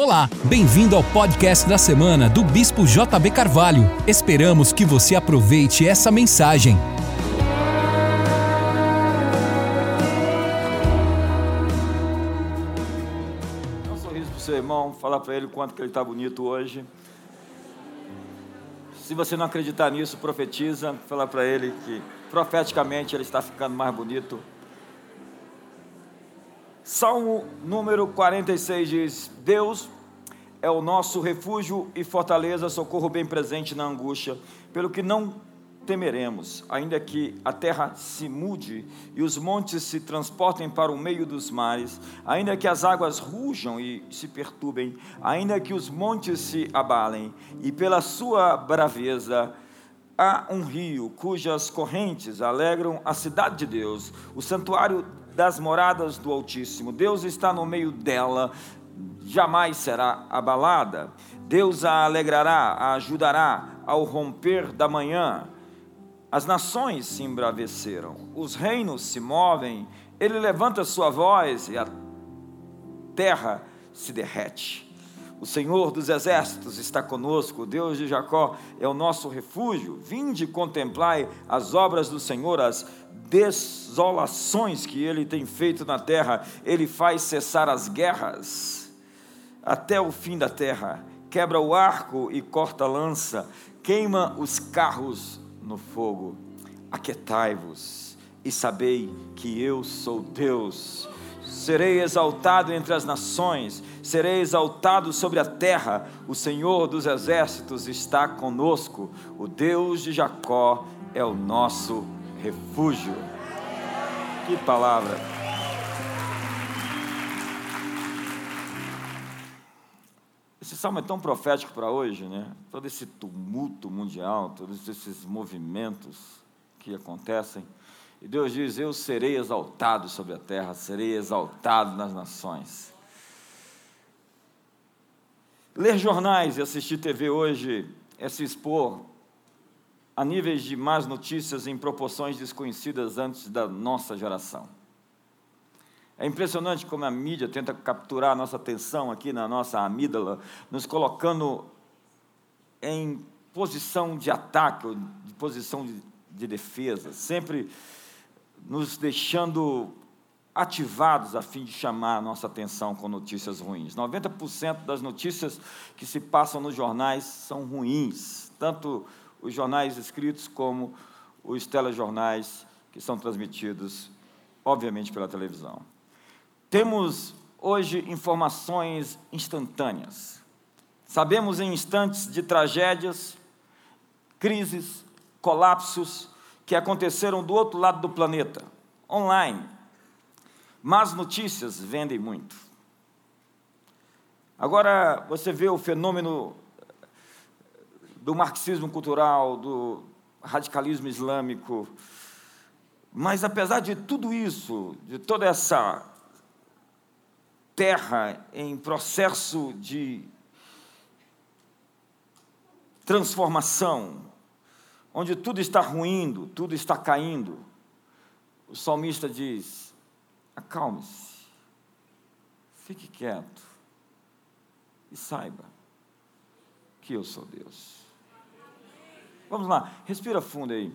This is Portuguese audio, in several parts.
Olá, bem-vindo ao podcast da semana do Bispo JB Carvalho. Esperamos que você aproveite essa mensagem. Dá um sorriso pro seu irmão, falar para ele o quanto que ele está bonito hoje. Se você não acreditar nisso, profetiza, fala para ele que profeticamente ele está ficando mais bonito. Salmo número 46 diz: Deus é o nosso refúgio e fortaleza, socorro bem presente na angústia, pelo que não temeremos, ainda que a terra se mude e os montes se transportem para o meio dos mares, ainda que as águas rujam e se perturbem, ainda que os montes se abalem, e pela sua braveza há um rio cujas correntes alegram a cidade de Deus, o santuário das moradas do Altíssimo. Deus está no meio dela, jamais será abalada. Deus a alegrará, a ajudará ao romper da manhã. As nações se embraveceram, os reinos se movem, ele levanta sua voz e a terra se derrete. O Senhor dos exércitos está conosco, o Deus de Jacó é o nosso refúgio. Vinde contemplai as obras do Senhor, as desolações que ele tem feito na terra. Ele faz cessar as guerras até o fim da terra. Quebra o arco e corta a lança, queima os carros no fogo. Aquetai-vos e sabei que eu sou Deus. Serei exaltado entre as nações, serei exaltado sobre a terra. O Senhor dos exércitos está conosco. O Deus de Jacó é o nosso refúgio. Que palavra! Esse salmo é tão profético para hoje, né? Todo esse tumulto mundial, todos esses movimentos que acontecem. E Deus diz: Eu serei exaltado sobre a terra, serei exaltado nas nações. Ler jornais e assistir TV hoje é se expor a níveis de más notícias em proporções desconhecidas antes da nossa geração. É impressionante como a mídia tenta capturar a nossa atenção aqui na nossa amígdala, nos colocando em posição de ataque, de posição de, de defesa, sempre nos deixando ativados a fim de chamar a nossa atenção com notícias ruins. 90% das notícias que se passam nos jornais são ruins, tanto os jornais escritos como os telejornais que são transmitidos, obviamente, pela televisão. Temos hoje informações instantâneas. Sabemos em instantes de tragédias, crises, colapsos que aconteceram do outro lado do planeta, online. Más notícias vendem muito. Agora você vê o fenômeno do marxismo cultural, do radicalismo islâmico. Mas apesar de tudo isso, de toda essa terra em processo de transformação, onde tudo está ruindo, tudo está caindo, o salmista diz: acalme-se, fique quieto e saiba que eu sou Deus. Vamos lá, respira fundo aí.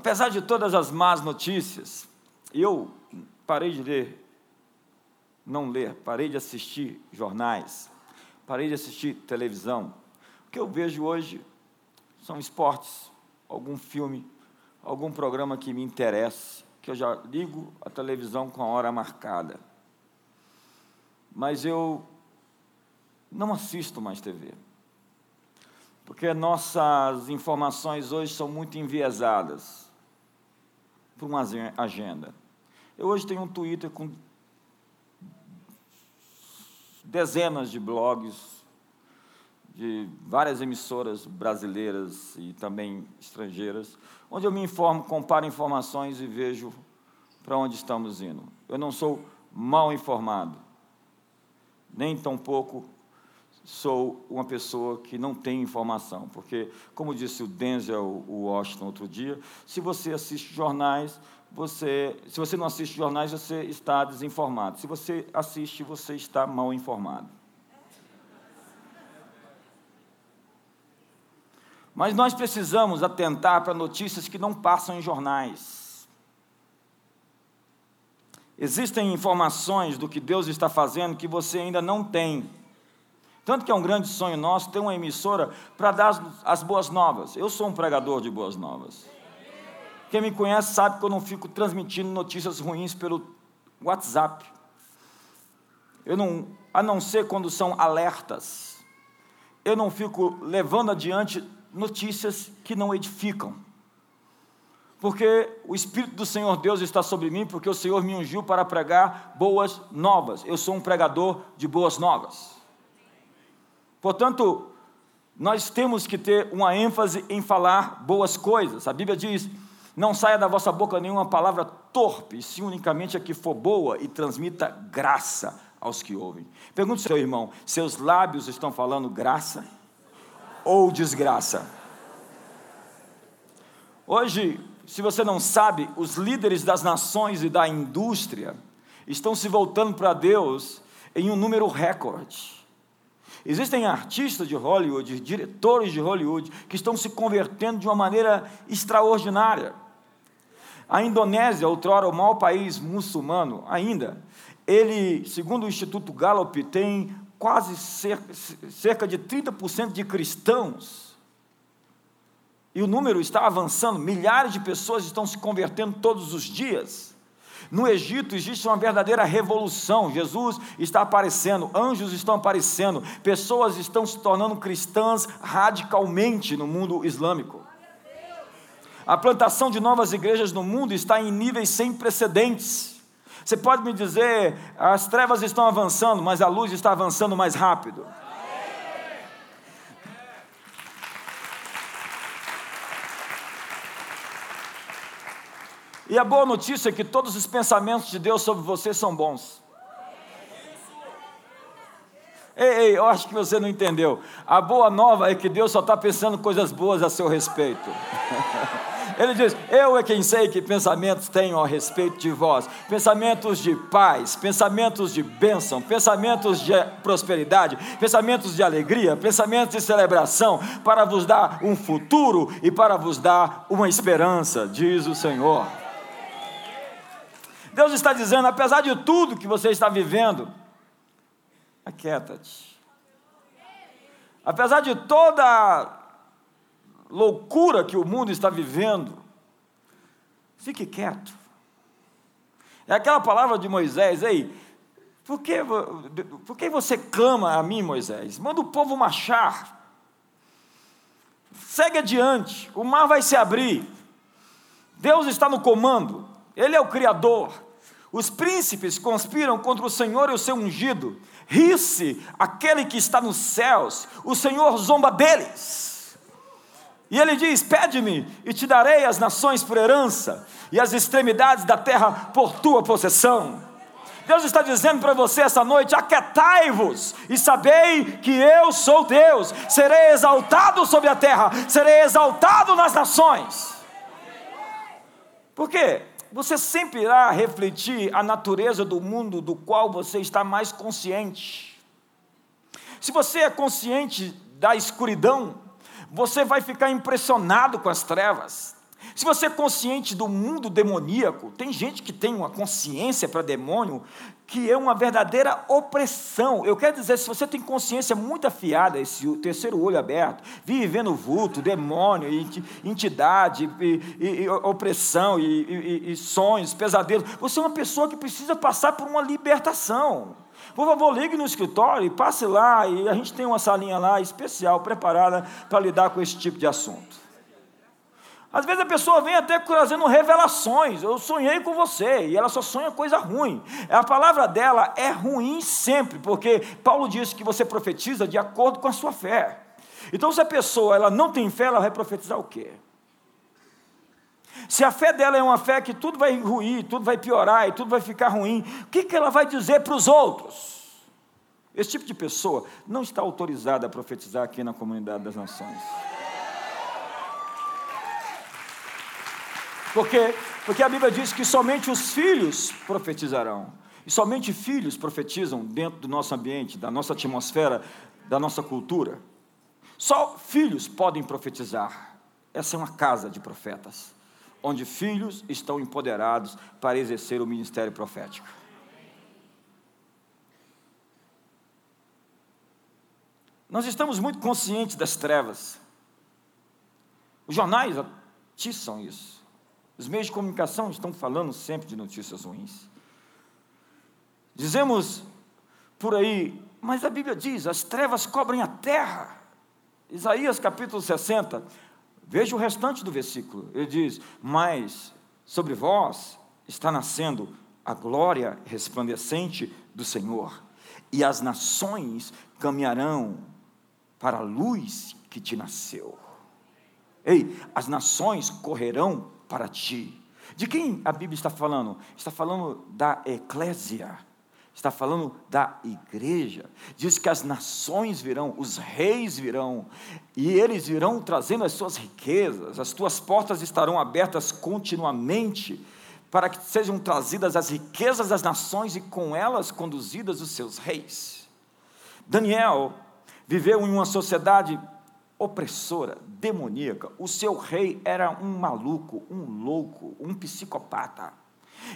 Apesar de todas as más notícias, eu parei de ler, não ler, parei de assistir jornais, parei de assistir televisão. O que eu vejo hoje são esportes, algum filme, algum programa que me interesse, que eu já ligo a televisão com a hora marcada. Mas eu não assisto mais TV porque nossas informações hoje são muito enviesadas por uma agenda. Eu hoje tenho um Twitter com dezenas de blogs de várias emissoras brasileiras e também estrangeiras, onde eu me informo, comparo informações e vejo para onde estamos indo. Eu não sou mal informado, nem tampouco sou uma pessoa que não tem informação, porque, como disse o Denzel Washington outro dia, se você assiste jornais, você, se você não assiste jornais, você está desinformado. Se você assiste, você está mal informado. Mas nós precisamos atentar para notícias que não passam em jornais. Existem informações do que Deus está fazendo que você ainda não tem. Tanto que é um grande sonho nosso ter uma emissora para dar as, as boas novas. Eu sou um pregador de boas novas. Quem me conhece sabe que eu não fico transmitindo notícias ruins pelo WhatsApp. Eu não, a não ser quando são alertas. Eu não fico levando adiante notícias que não edificam. Porque o Espírito do Senhor Deus está sobre mim, porque o Senhor me ungiu para pregar boas novas. Eu sou um pregador de boas novas. Portanto, nós temos que ter uma ênfase em falar boas coisas. A Bíblia diz: não saia da vossa boca nenhuma palavra torpe, se unicamente a que for boa e transmita graça aos que ouvem. Pergunte seu irmão: seus lábios estão falando graça? ou desgraça. Hoje, se você não sabe, os líderes das nações e da indústria estão se voltando para Deus em um número recorde. Existem artistas de Hollywood, diretores de Hollywood, que estão se convertendo de uma maneira extraordinária. A Indonésia, outrora o maior país muçulmano, ainda, ele, segundo o Instituto Gallup, tem quase cerca, de 30% de cristãos. E o número está avançando, milhares de pessoas estão se convertendo todos os dias. No Egito existe uma verdadeira revolução. Jesus está aparecendo, anjos estão aparecendo, pessoas estão se tornando cristãs radicalmente no mundo islâmico. A plantação de novas igrejas no mundo está em níveis sem precedentes. Você pode me dizer, as trevas estão avançando, mas a luz está avançando mais rápido. E a boa notícia é que todos os pensamentos de Deus sobre você são bons. Ei, ei, eu acho que você não entendeu. A boa nova é que Deus só está pensando coisas boas a seu respeito. Ele diz: Eu é quem sei que pensamentos tenho a respeito de vós, pensamentos de paz, pensamentos de bênção, pensamentos de prosperidade, pensamentos de alegria, pensamentos de celebração, para vos dar um futuro e para vos dar uma esperança, diz o Senhor. Deus está dizendo: apesar de tudo que você está vivendo, aquieta-te. Apesar de toda loucura que o mundo está vivendo, fique quieto. É aquela palavra de Moisés, ei, por que, por que você clama a mim, Moisés? Manda o povo marchar. Segue adiante, o mar vai se abrir. Deus está no comando, Ele é o Criador. Os príncipes conspiram contra o Senhor e o seu ungido. Ri-se aquele que está nos céus, o Senhor zomba deles. E ele diz: Pede-me, e te darei as nações por herança, e as extremidades da terra por tua possessão. Deus está dizendo para você essa noite: aquietai-vos e sabei que eu sou Deus, serei exaltado sobre a terra, serei exaltado nas nações. Por quê? Você sempre irá refletir a natureza do mundo do qual você está mais consciente. Se você é consciente da escuridão, você vai ficar impressionado com as trevas. Se você é consciente do mundo demoníaco, tem gente que tem uma consciência para demônio que é uma verdadeira opressão. Eu quero dizer, se você tem consciência muito afiada, esse terceiro olho aberto, vive vendo vulto, demônio, entidade, e, e opressão, e, e sonhos, pesadelos, você é uma pessoa que precisa passar por uma libertação. Por favor, ligue no escritório e passe lá, e a gente tem uma salinha lá especial, preparada para lidar com esse tipo de assunto. Às vezes a pessoa vem até trazendo revelações. Eu sonhei com você e ela só sonha coisa ruim. A palavra dela é ruim sempre, porque Paulo disse que você profetiza de acordo com a sua fé. Então, se a pessoa ela não tem fé, ela vai profetizar o quê? Se a fé dela é uma fé que tudo vai ruir, tudo vai piorar e tudo vai ficar ruim, o que, que ela vai dizer para os outros? Esse tipo de pessoa não está autorizada a profetizar aqui na comunidade das nações. Porque, porque a Bíblia diz que somente os filhos profetizarão. E somente filhos profetizam dentro do nosso ambiente, da nossa atmosfera, da nossa cultura. Só filhos podem profetizar. Essa é uma casa de profetas, onde filhos estão empoderados para exercer o ministério profético. Nós estamos muito conscientes das trevas. Os jornais atiçam isso. Os meios de comunicação estão falando sempre de notícias ruins. Dizemos por aí, mas a Bíblia diz: as trevas cobrem a terra. Isaías capítulo 60, veja o restante do versículo. Ele diz: Mas sobre vós está nascendo a glória resplandecente do Senhor, e as nações caminharão para a luz que te nasceu. Ei, as nações correrão para ti. De quem a Bíblia está falando? Está falando da eclésia, está falando da igreja. Diz que as nações virão, os reis virão, e eles virão trazendo as suas riquezas, as tuas portas estarão abertas continuamente, para que sejam trazidas as riquezas das nações e com elas conduzidas os seus reis. Daniel viveu em uma sociedade opressora, demoníaca. O seu rei era um maluco, um louco, um psicopata.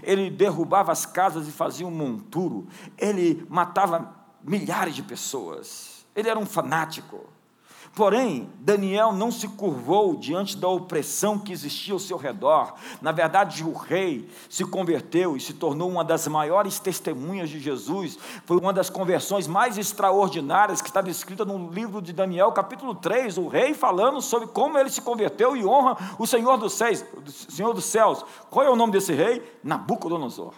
Ele derrubava as casas e fazia um monturo. Ele matava milhares de pessoas. Ele era um fanático. Porém, Daniel não se curvou diante da opressão que existia ao seu redor. Na verdade, o rei se converteu e se tornou uma das maiores testemunhas de Jesus. Foi uma das conversões mais extraordinárias que estava escrita no livro de Daniel, capítulo 3. O rei falando sobre como ele se converteu e honra o Senhor dos céus. Senhor dos céus. Qual é o nome desse rei? Nabucodonosor.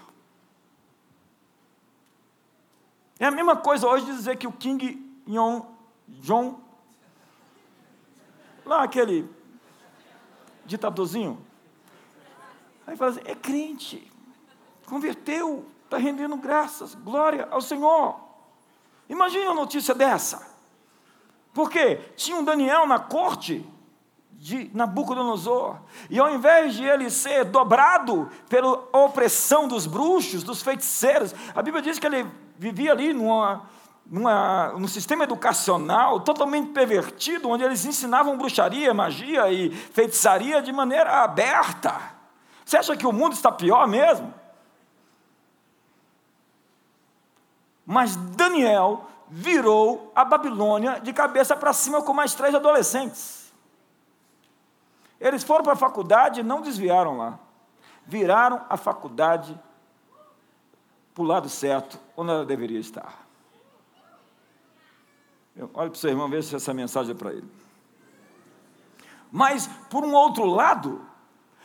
É a mesma coisa hoje dizer que o King John Lá aquele ditadorzinho. Aí fala assim: é crente, converteu, está rendendo graças, glória ao Senhor. Imagina a notícia dessa. Porque tinha um Daniel na corte de Nabucodonosor, e ao invés de ele ser dobrado pela opressão dos bruxos, dos feiticeiros, a Bíblia diz que ele vivia ali numa, numa, num sistema educacional totalmente pervertido, onde eles ensinavam bruxaria, magia e feitiçaria de maneira aberta. Você acha que o mundo está pior mesmo? Mas Daniel virou a Babilônia de cabeça para cima com mais três adolescentes. Eles foram para a faculdade e não desviaram lá. Viraram a faculdade para o lado certo, onde ela deveria estar. Olha para o seu irmão, veja se essa mensagem é para ele. Mas, por um outro lado,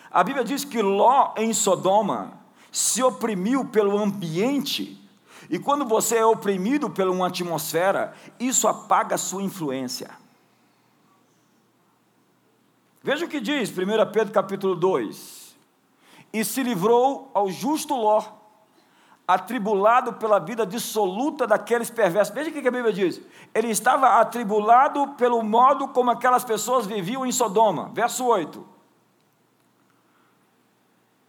a Bíblia diz que Ló em Sodoma se oprimiu pelo ambiente, e quando você é oprimido por uma atmosfera, isso apaga a sua influência. Veja o que diz 1 Pedro capítulo 2: E se livrou ao justo Ló, atribulado pela vida dissoluta daqueles perversos. Veja o que a Bíblia diz. Ele estava atribulado pelo modo como aquelas pessoas viviam em Sodoma. Verso 8.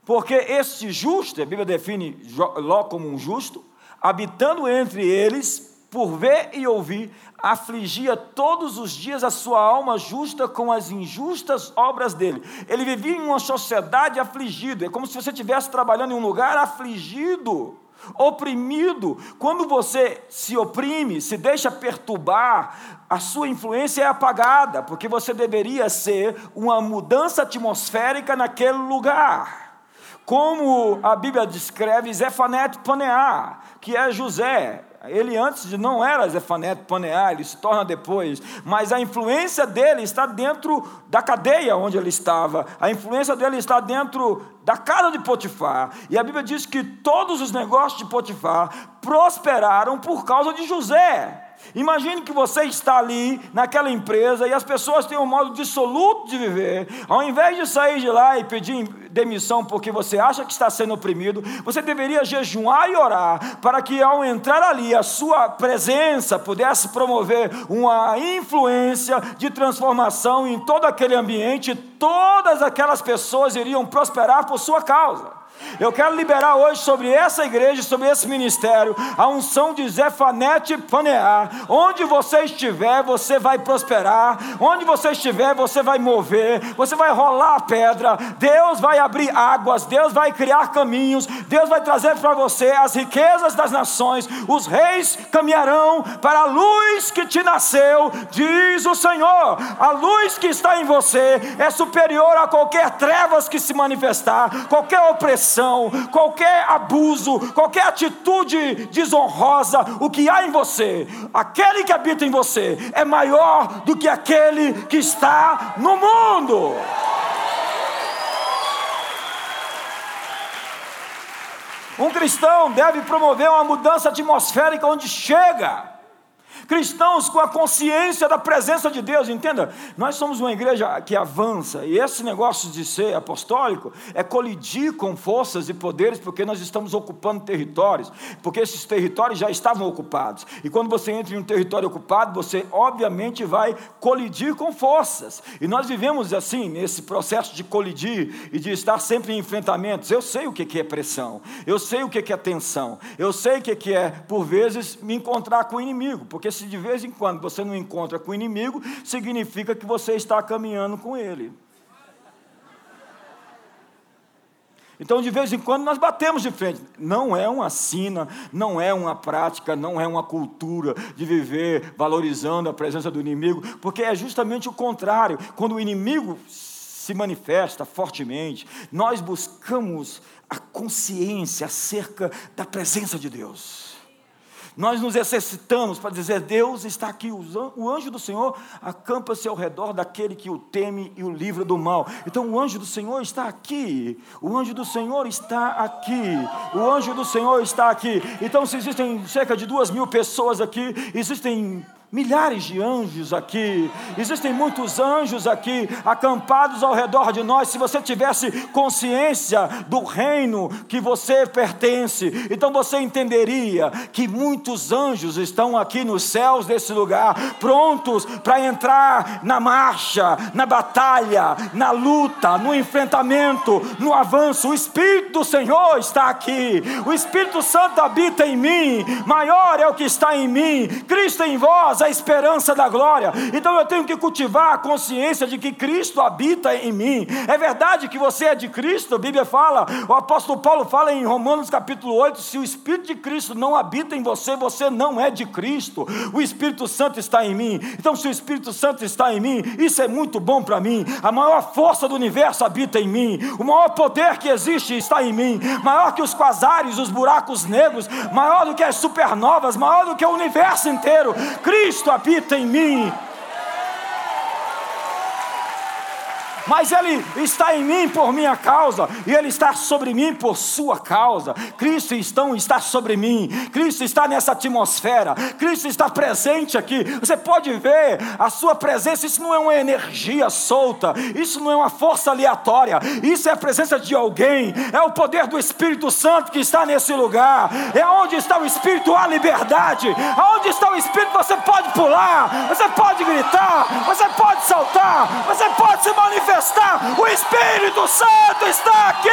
Porque este justo, a Bíblia define Ló como um justo, habitando entre eles, por ver e ouvir, afligia todos os dias a sua alma justa com as injustas obras dele. Ele vivia em uma sociedade afligido, é como se você estivesse trabalhando em um lugar afligido oprimido. Quando você se oprime, se deixa perturbar, a sua influência é apagada, porque você deveria ser uma mudança atmosférica naquele lugar. Como a Bíblia descreve Zefanet Paneá, que é José, ele antes não era Zefanet Paneá, ele se torna depois, mas a influência dele está dentro da cadeia onde ele estava, a influência dele está dentro da casa de Potifar. E a Bíblia diz que todos os negócios de Potifar prosperaram por causa de José. Imagine que você está ali naquela empresa e as pessoas têm um modo dissoluto de viver. Ao invés de sair de lá e pedir demissão porque você acha que está sendo oprimido, você deveria jejuar e orar para que ao entrar ali a sua presença pudesse promover uma influência de transformação em todo aquele ambiente, todas aquelas pessoas iriam prosperar por sua causa. Eu quero liberar hoje sobre essa igreja, sobre esse ministério, a unção de Zefanete Panear. Onde você estiver, você vai prosperar. Onde você estiver, você vai mover. Você vai rolar a pedra. Deus vai abrir águas. Deus vai criar caminhos. Deus vai trazer para você as riquezas das nações. Os reis caminharão para a luz que te nasceu, diz o Senhor. A luz que está em você é superior a qualquer trevas que se manifestar, qualquer opressão qualquer abuso, qualquer atitude desonrosa, o que há em você, aquele que habita em você é maior do que aquele que está no mundo. Um cristão deve promover uma mudança atmosférica onde chega cristãos com a consciência da presença de Deus, entenda, nós somos uma igreja que avança, e esse negócio de ser apostólico é colidir com forças e poderes, porque nós estamos ocupando territórios, porque esses territórios já estavam ocupados, e quando você entra em um território ocupado, você obviamente vai colidir com forças, e nós vivemos assim, nesse processo de colidir e de estar sempre em enfrentamentos. Eu sei o que é pressão, eu sei o que é tensão, eu sei o que é, por vezes, me encontrar com o inimigo, porque se de vez em quando você não encontra com o inimigo, significa que você está caminhando com ele. Então, de vez em quando, nós batemos de frente. Não é uma sina, não é uma prática, não é uma cultura de viver valorizando a presença do inimigo, porque é justamente o contrário. Quando o inimigo se manifesta fortemente, nós buscamos a consciência acerca da presença de Deus. Nós nos exercitamos para dizer: Deus está aqui, o anjo do Senhor acampa-se ao redor daquele que o teme e o livra do mal. Então o anjo do Senhor está aqui, o anjo do Senhor está aqui, o anjo do Senhor está aqui. Então, se existem cerca de duas mil pessoas aqui, existem milhares de anjos aqui, existem muitos anjos aqui acampados ao redor de nós. Se você tivesse consciência do reino que você pertence, então você entenderia que muitos anjos estão aqui nos céus desse lugar, prontos para entrar na marcha, na batalha, na luta, no enfrentamento, no avanço. O Espírito do Senhor está aqui, o Espírito Santo habita em mim, maior é o que está em mim, Cristo em vós a esperança da glória. Então eu tenho que cultivar a consciência de que Cristo habita em mim. É verdade que você é de Cristo, a Bíblia fala, o apóstolo Paulo fala em Romanos capítulo 8: se o Espírito de Cristo não habita em você, você não é de Cristo. O Espírito Santo está em mim. Então, se o Espírito Santo está em mim, isso é muito bom para mim. A maior força do universo habita em mim. O maior poder que existe está em mim. Maior que os quasares, os buracos negros, maior do que as supernovas, maior do que o universo inteiro. Cristo Cristo habita em mim. Mas Ele está em mim por minha causa, e Ele está sobre mim por sua causa. Cristo então está sobre mim, Cristo está nessa atmosfera, Cristo está presente aqui. Você pode ver a sua presença, isso não é uma energia solta, isso não é uma força aleatória, isso é a presença de alguém, é o poder do Espírito Santo que está nesse lugar, é onde está o Espírito a liberdade, aonde está o Espírito você pode pular, você pode gritar, você pode saltar, você pode se manifestar manifestar. O Espírito Santo está aqui.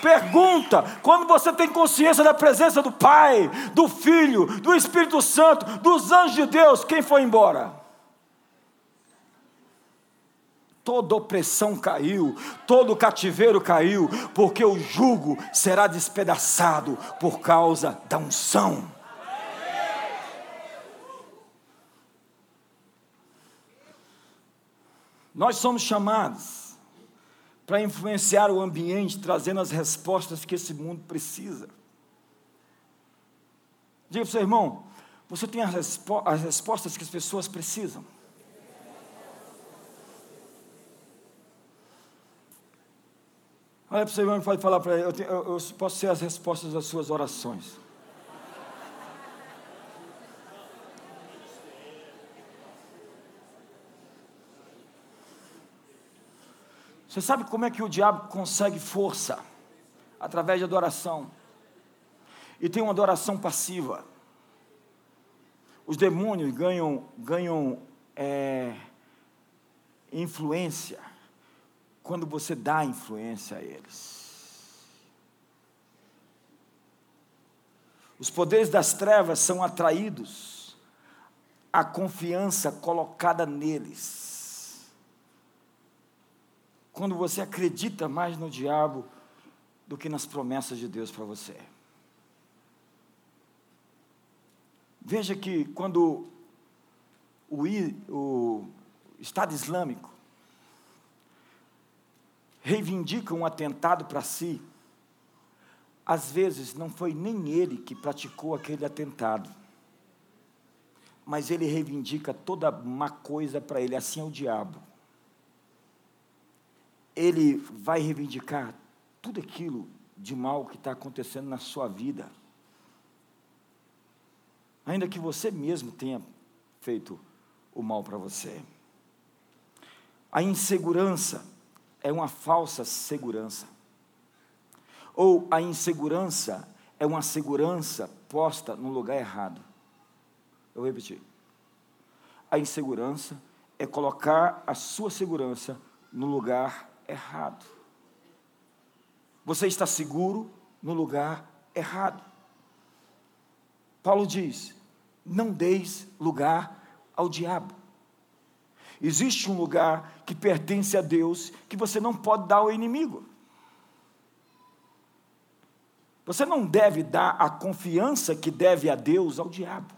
Pergunta: quando você tem consciência da presença do Pai, do Filho, do Espírito Santo, dos anjos de Deus, quem foi embora? Toda opressão caiu, todo cativeiro caiu, porque o jugo será despedaçado por causa da unção. Nós somos chamados para influenciar o ambiente, trazendo as respostas que esse mundo precisa. Diga para o seu irmão, você tem as, respo as respostas que as pessoas precisam. Olha para o seu irmão e pode falar para ele, eu, eu, eu posso ser as respostas das suas orações. Você sabe como é que o diabo consegue força? Através de adoração. E tem uma adoração passiva. Os demônios ganham, ganham é, influência quando você dá influência a eles. Os poderes das trevas são atraídos à confiança colocada neles. Quando você acredita mais no diabo do que nas promessas de Deus para você. Veja que quando o, o Estado Islâmico reivindica um atentado para si, às vezes não foi nem ele que praticou aquele atentado, mas ele reivindica toda má coisa para ele, assim é o diabo. Ele vai reivindicar tudo aquilo de mal que está acontecendo na sua vida, ainda que você mesmo tenha feito o mal para você. A insegurança é uma falsa segurança ou a insegurança é uma segurança posta no lugar errado. Eu vou repetir. A insegurança é colocar a sua segurança no lugar errado. Você está seguro no lugar errado. Paulo diz: não deis lugar ao diabo. Existe um lugar que pertence a Deus que você não pode dar ao inimigo. Você não deve dar a confiança que deve a Deus ao diabo.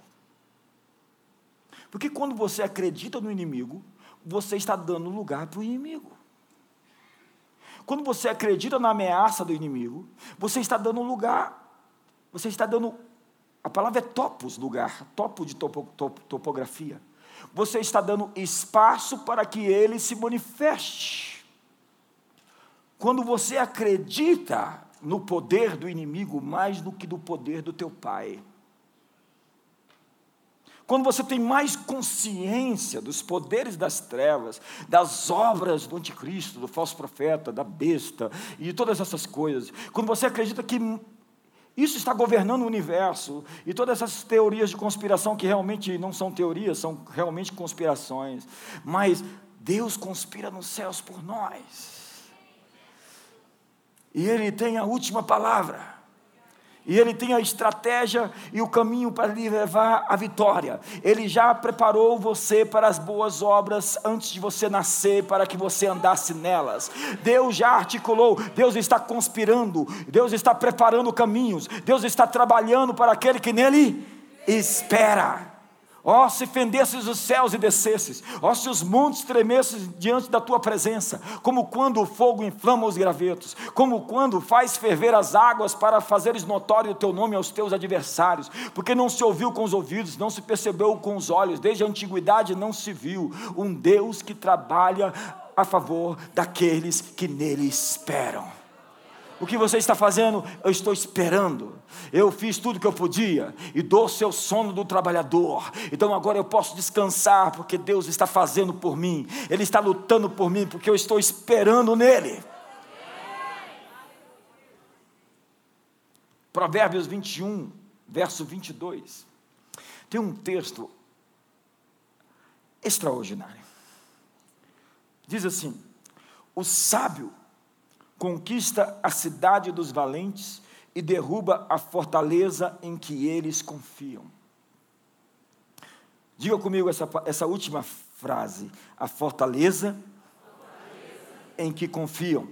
Porque quando você acredita no inimigo, você está dando lugar para o inimigo. Quando você acredita na ameaça do inimigo, você está dando lugar, você está dando, a palavra é topos, lugar, topo de topo, topo, topografia. Você está dando espaço para que ele se manifeste. Quando você acredita no poder do inimigo mais do que do poder do teu pai. Quando você tem mais consciência dos poderes das trevas, das obras do anticristo, do falso profeta, da besta e todas essas coisas, quando você acredita que isso está governando o universo e todas essas teorias de conspiração que realmente não são teorias, são realmente conspirações, mas Deus conspira nos céus por nós. E Ele tem a última palavra. E Ele tem a estratégia e o caminho para lhe levar à vitória. Ele já preparou você para as boas obras antes de você nascer, para que você andasse nelas. Deus já articulou, Deus está conspirando, Deus está preparando caminhos, Deus está trabalhando para aquele que nele espera. Ó, oh, se fendesses os céus e descesses, ó, oh, se os montes tremessem diante da tua presença, como quando o fogo inflama os gravetos, como quando faz ferver as águas para fazeres notório o teu nome aos teus adversários, porque não se ouviu com os ouvidos, não se percebeu com os olhos, desde a antiguidade não se viu um Deus que trabalha a favor daqueles que nele esperam. O que você está fazendo? Eu estou esperando. Eu fiz tudo que eu podia e dou o seu sono do trabalhador. Então agora eu posso descansar porque Deus está fazendo por mim. Ele está lutando por mim porque eu estou esperando nele. Provérbios 21, verso 22. Tem um texto extraordinário. Diz assim: O sábio conquista a cidade dos valentes e derruba a fortaleza em que eles confiam. Diga comigo essa, essa última frase: a fortaleza, fortaleza. em que confiam.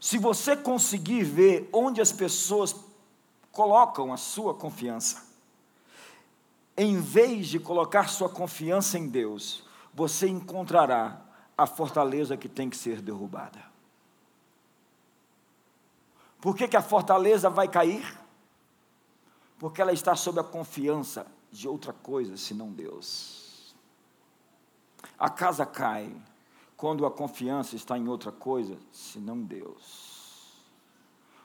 Se você conseguir ver onde as pessoas colocam a sua confiança, em vez de colocar sua confiança em Deus, você encontrará a fortaleza que tem que ser derrubada. Por que, que a fortaleza vai cair? Porque ela está sob a confiança de outra coisa senão Deus. A casa cai quando a confiança está em outra coisa senão Deus.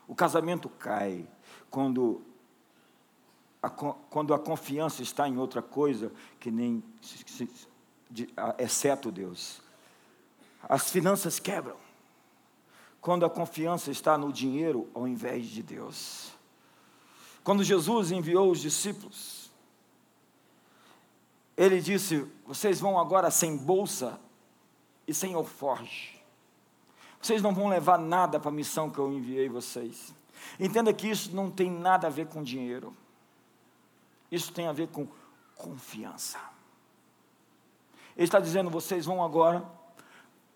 O casamento cai quando a, quando a confiança está em outra coisa que nem exceto Deus. As finanças quebram quando a confiança está no dinheiro ao invés de Deus. Quando Jesus enviou os discípulos, ele disse: Vocês vão agora sem bolsa e sem alforge. Vocês não vão levar nada para a missão que eu enviei vocês. Entenda que isso não tem nada a ver com dinheiro. Isso tem a ver com confiança. Ele está dizendo: vocês vão agora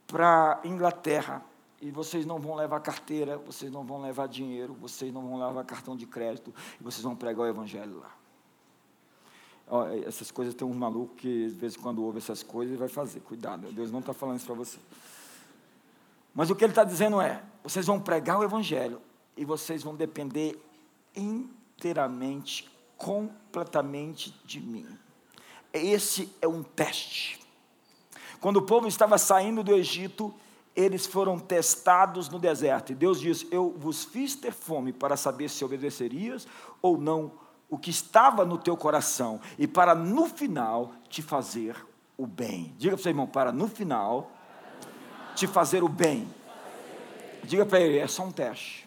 para Inglaterra e vocês não vão levar carteira, vocês não vão levar dinheiro, vocês não vão levar cartão de crédito e vocês vão pregar o Evangelho lá. essas coisas tem um maluco que, de vez em quando, ouve essas coisas e vai fazer. Cuidado, Deus não está falando isso para você. Mas o que ele está dizendo é: vocês vão pregar o Evangelho e vocês vão depender inteiramente, completamente de mim. Esse é um teste. Quando o povo estava saindo do Egito, eles foram testados no deserto. E Deus diz: Eu vos fiz ter fome para saber se obedecerias ou não o que estava no teu coração, e para no final te fazer o bem. Diga para o seu irmão: para no final te fazer o bem. Diga para ele: é só um teste.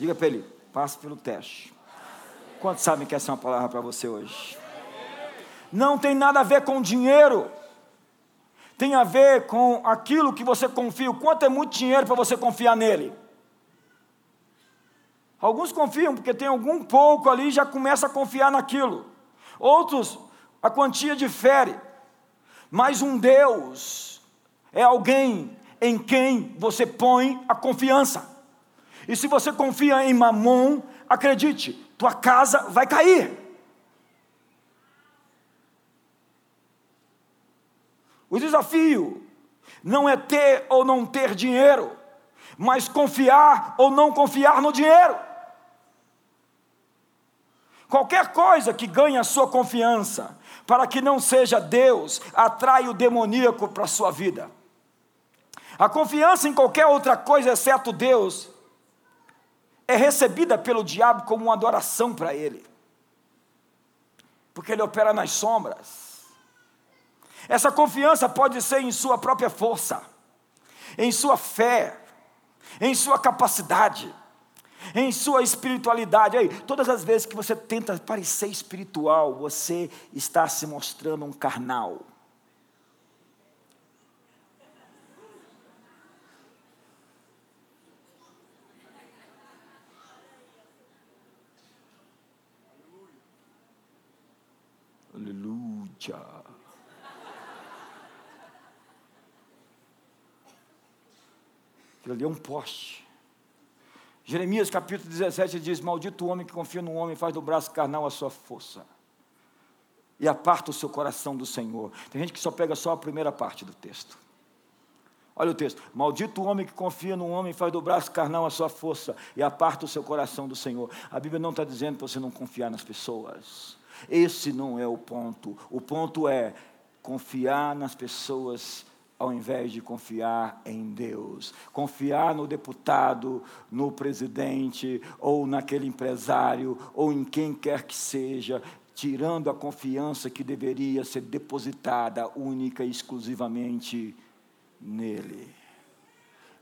Diga para ele: passe pelo teste. Quantos sabem que essa é uma palavra para você hoje? Não tem nada a ver com dinheiro tem a ver com aquilo que você confia. O quanto é muito dinheiro para você confiar nele? Alguns confiam porque tem algum pouco ali e já começa a confiar naquilo. Outros, a quantia difere. Mas um Deus é alguém em quem você põe a confiança. E se você confia em Mamon, acredite, tua casa vai cair. O desafio não é ter ou não ter dinheiro, mas confiar ou não confiar no dinheiro. Qualquer coisa que ganhe a sua confiança, para que não seja Deus, atrai o demoníaco para a sua vida. A confiança em qualquer outra coisa exceto Deus é recebida pelo diabo como uma adoração para ele, porque ele opera nas sombras. Essa confiança pode ser em sua própria força, em sua fé, em sua capacidade, em sua espiritualidade. Aí, todas as vezes que você tenta parecer espiritual, você está se mostrando um carnal. Aleluia. Aquilo ali é um poste. Jeremias capítulo 17 diz: Maldito o homem que confia no homem, faz do braço carnal a sua força. E aparta o seu coração do Senhor. Tem gente que só pega só a primeira parte do texto. Olha o texto: Maldito o homem que confia no homem, faz do braço carnal a sua força e aparta o seu coração do Senhor. A Bíblia não está dizendo para você não confiar nas pessoas. Esse não é o ponto. O ponto é confiar nas pessoas ao invés de confiar em Deus. Confiar no deputado, no presidente, ou naquele empresário, ou em quem quer que seja, tirando a confiança que deveria ser depositada única e exclusivamente nele.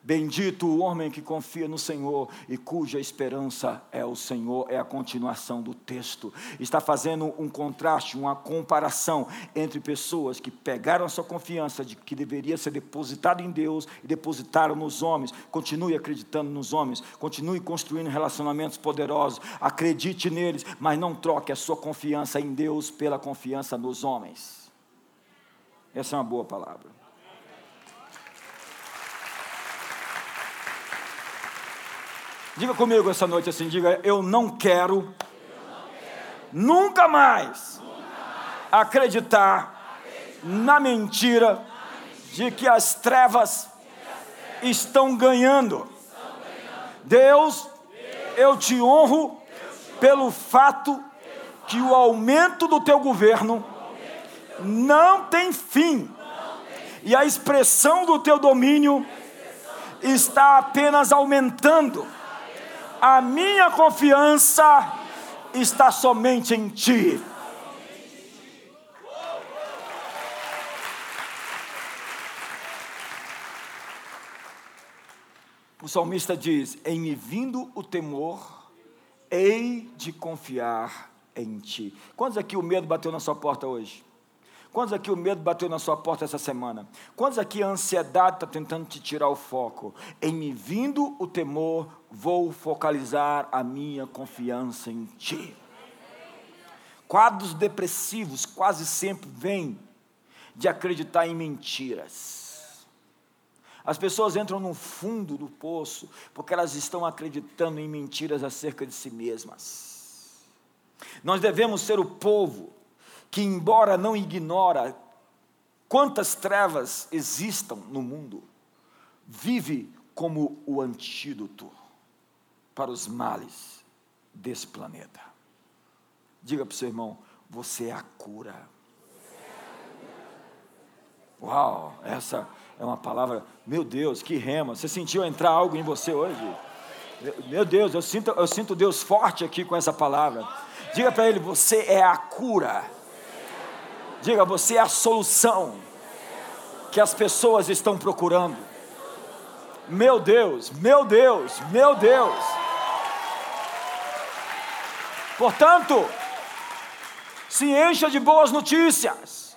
Bendito o homem que confia no Senhor e cuja esperança é o Senhor, é a continuação do texto. Está fazendo um contraste, uma comparação entre pessoas que pegaram a sua confiança de que deveria ser depositada em Deus e depositaram nos homens. Continue acreditando nos homens, continue construindo relacionamentos poderosos, acredite neles, mas não troque a sua confiança em Deus pela confiança nos homens. Essa é uma boa palavra. Diga comigo essa noite assim, diga, eu não quero, eu não quero nunca, mais nunca mais acreditar, acreditar na, mentira na mentira de que as trevas, que as trevas estão, ganhando. estão ganhando. Deus, Deus, eu te honro pelo fato que o aumento do teu governo não tem fim. E a expressão do teu domínio está apenas aumentando a minha confiança está somente em Ti. O salmista diz: Em me vindo o temor, hei de confiar em Ti. Quantos aqui o medo bateu na sua porta hoje? Quantos aqui o medo bateu na sua porta essa semana? Quantos aqui a ansiedade está tentando te tirar o foco? Em me vindo o temor, vou focalizar a minha confiança em ti. Quadros depressivos quase sempre vêm de acreditar em mentiras. As pessoas entram no fundo do poço porque elas estão acreditando em mentiras acerca de si mesmas. Nós devemos ser o povo que, embora não ignora quantas trevas existam no mundo, vive como o antídoto para os males desse planeta. Diga para o seu irmão: você é a cura. Uau, essa é uma palavra, meu Deus, que rema. Você sentiu entrar algo em você hoje? Meu Deus, eu sinto, eu sinto Deus forte aqui com essa palavra. Diga para ele: você é a cura. Diga, você é a solução que as pessoas estão procurando. Meu Deus, meu Deus, meu Deus. Portanto, se encha de boas notícias.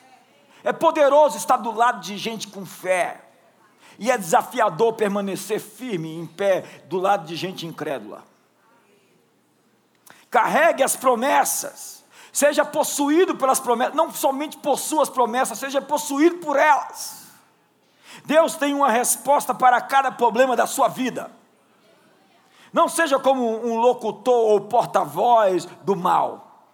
É poderoso estar do lado de gente com fé. E é desafiador permanecer firme, em pé, do lado de gente incrédula. Carregue as promessas seja possuído pelas promessas, não somente possua as promessas, seja possuído por elas. Deus tem uma resposta para cada problema da sua vida. Não seja como um locutor ou porta-voz do mal.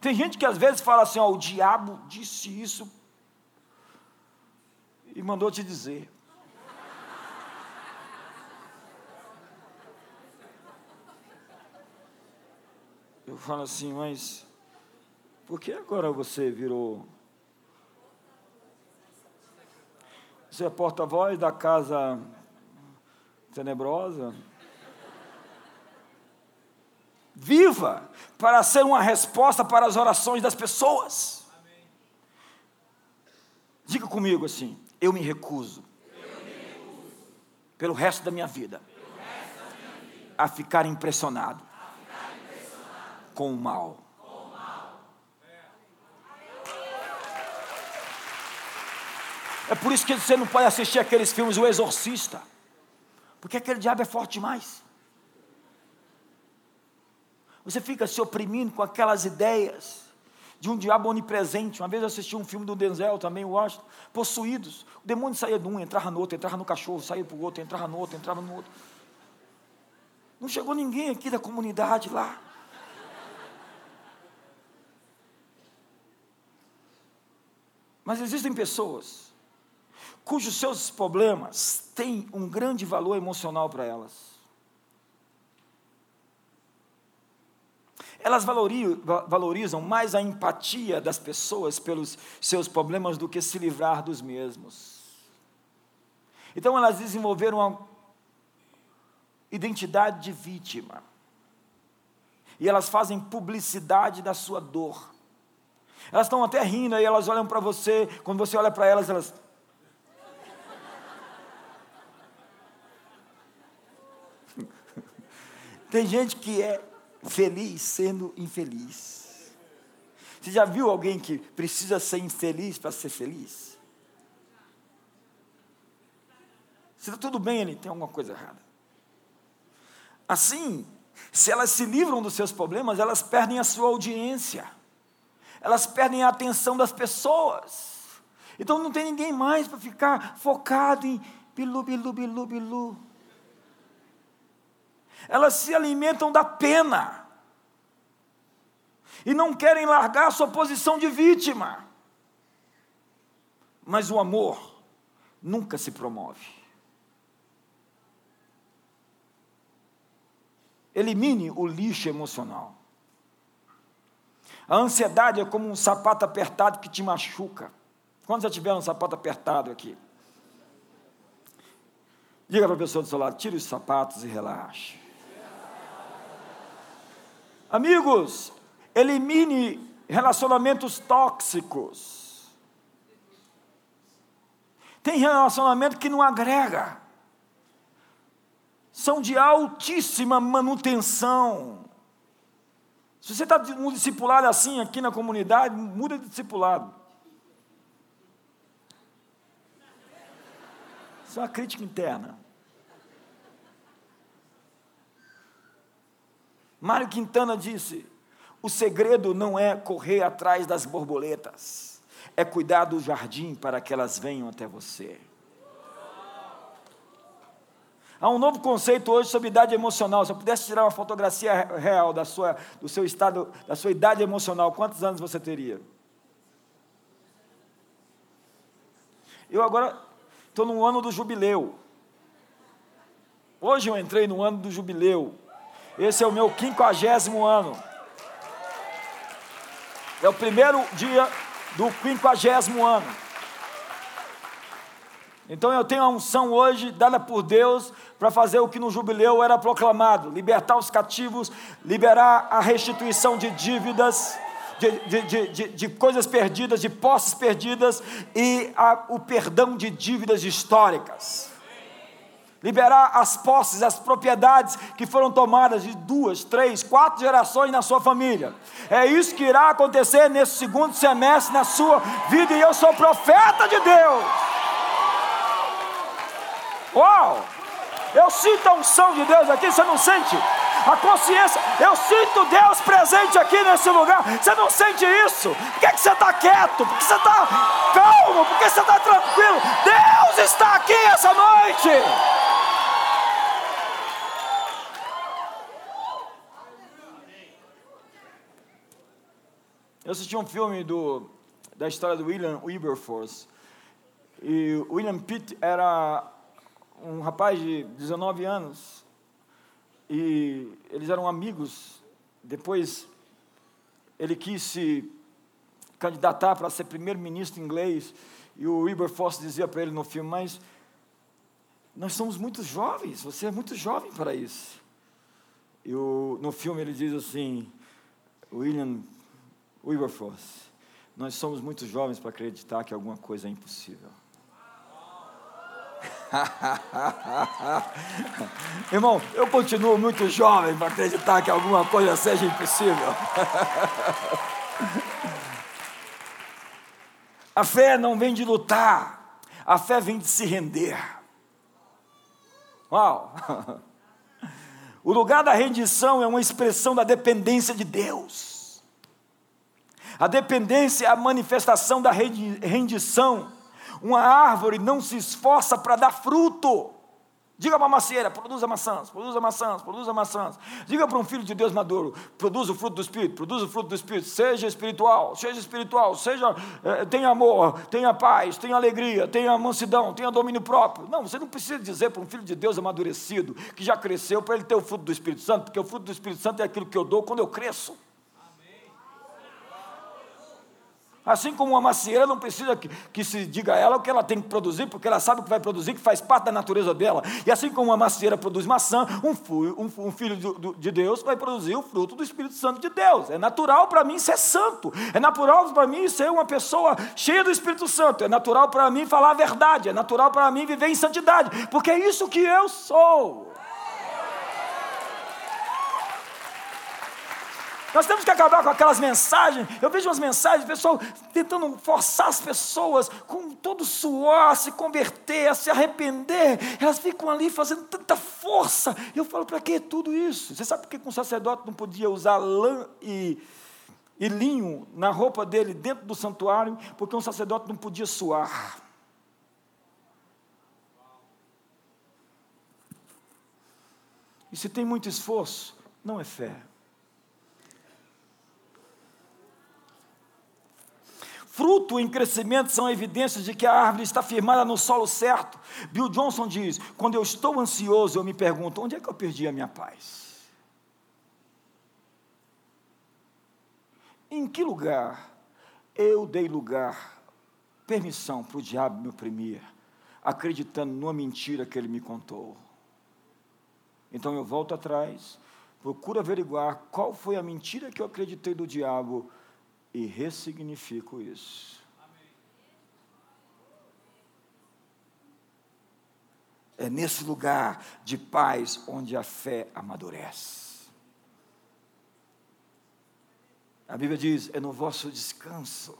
Tem gente que às vezes fala assim: ó, o diabo disse isso e mandou te dizer. Eu falo assim, mas por que agora você virou. Você é porta-voz da casa tenebrosa? Viva para ser uma resposta para as orações das pessoas. Diga comigo assim: eu me recuso, eu me recuso. Pelo, resto vida, resto da minha vida. a ficar impressionado com o mal. É por isso que você não pode assistir aqueles filmes O Exorcista, porque aquele diabo é forte demais. Você fica se oprimindo com aquelas ideias de um diabo onipresente. Uma vez eu assisti um filme do Denzel também, eu acho, possuídos. O demônio saía de um, entrava no outro, entrava no cachorro, saía para o outro, entrava no outro, entrava no outro. Não chegou ninguém aqui da comunidade lá. Mas existem pessoas cujos seus problemas têm um grande valor emocional para elas. Elas valorizam mais a empatia das pessoas pelos seus problemas do que se livrar dos mesmos. Então elas desenvolveram uma identidade de vítima. E elas fazem publicidade da sua dor. Elas estão até rindo, aí elas olham para você, quando você olha para elas, elas. Tem gente que é feliz sendo infeliz. Você já viu alguém que precisa ser infeliz para ser feliz? Se está tudo bem, ele tem alguma coisa errada. Assim, se elas se livram dos seus problemas, elas perdem a sua audiência elas perdem a atenção das pessoas. Então não tem ninguém mais para ficar focado em bilu, bilu, bilu, bilu. Elas se alimentam da pena. E não querem largar a sua posição de vítima. Mas o amor nunca se promove. Elimine o lixo emocional. A ansiedade é como um sapato apertado que te machuca. Quando já tiveram um sapato apertado aqui? Diga para a pessoa do seu lado: tire os sapatos e relaxe. Amigos, elimine relacionamentos tóxicos. Tem relacionamento que não agrega. são de altíssima manutenção. Se você está um discipulado assim aqui na comunidade, muda de discipulado. Isso é uma crítica interna. Mário Quintana disse: o segredo não é correr atrás das borboletas, é cuidar do jardim para que elas venham até você. Há um novo conceito hoje sobre idade emocional. Se eu pudesse tirar uma fotografia real da sua, do seu estado, da sua idade emocional, quantos anos você teria? Eu agora estou no ano do jubileu. Hoje eu entrei no ano do jubileu. Esse é o meu quinquagésimo ano. É o primeiro dia do quinquagésimo ano. Então eu tenho a unção hoje dada por Deus para fazer o que no jubileu era proclamado: libertar os cativos, liberar a restituição de dívidas, de, de, de, de coisas perdidas, de posses perdidas e a, o perdão de dívidas históricas. Liberar as posses, as propriedades que foram tomadas de duas, três, quatro gerações na sua família. É isso que irá acontecer nesse segundo semestre na sua vida, e eu sou profeta de Deus. Uau! Eu sinto a unção de Deus aqui, você não sente? A consciência, eu sinto Deus presente aqui nesse lugar. Você não sente isso? Por que, que você está quieto? Por que você está calmo? Por que você está tranquilo? Deus está aqui essa noite. Eu assisti um filme do, da história do William Wilberforce. E William Pitt era um rapaz de 19 anos e eles eram amigos. Depois ele quis se candidatar para ser primeiro-ministro inglês e o Wilberforce dizia para ele no filme: Mas nós somos muito jovens, você é muito jovem para isso. E o, no filme ele diz assim: William Wilberforce, nós somos muito jovens para acreditar que alguma coisa é impossível. Irmão, eu continuo muito jovem para acreditar que alguma coisa seja impossível. a fé não vem de lutar, a fé vem de se render. Uau! O lugar da rendição é uma expressão da dependência de Deus. A dependência é a manifestação da rendição uma árvore não se esforça para dar fruto. Diga para a macieira, produza maçãs, produza maçãs, produza maçãs. Diga para um filho de Deus maduro, produza o fruto do Espírito, produza o fruto do Espírito, seja espiritual, seja espiritual, seja, eh, tenha amor, tenha paz, tenha alegria, tenha mansidão, tenha domínio próprio. Não, você não precisa dizer para um filho de Deus amadurecido, que já cresceu, para ele ter o fruto do Espírito Santo, porque o fruto do Espírito Santo é aquilo que eu dou quando eu cresço. Assim como uma macieira não precisa que, que, se diga a ela o que ela tem que produzir, porque ela sabe o que vai produzir, que faz parte da natureza dela. E assim como uma macieira produz maçã, um, um, um filho de, de, Deus vai produzir o fruto do Espírito Santo de Deus. É natural para mim ser santo. É natural para mim ser uma pessoa cheia do Espírito Santo. É natural para mim falar a verdade. É natural para mim viver em santidade. Porque é isso que eu sou. Nós temos que acabar com aquelas mensagens. Eu vejo umas mensagens, o pessoal tentando forçar as pessoas com todo suor a se converter, a se arrepender. Elas ficam ali fazendo tanta força. Eu falo, para que tudo isso? Você sabe por que um sacerdote não podia usar lã e, e linho na roupa dele dentro do santuário? Porque um sacerdote não podia suar. E se tem muito esforço, não é fé. Fruto em crescimento são evidências de que a árvore está firmada no solo certo. Bill Johnson diz: quando eu estou ansioso, eu me pergunto: onde é que eu perdi a minha paz? Em que lugar eu dei lugar, permissão para o diabo me oprimir, acreditando numa mentira que ele me contou? Então eu volto atrás, procuro averiguar qual foi a mentira que eu acreditei do diabo e ressignifico isso. É nesse lugar de paz onde a fé amadurece. A Bíblia diz: é no vosso descanso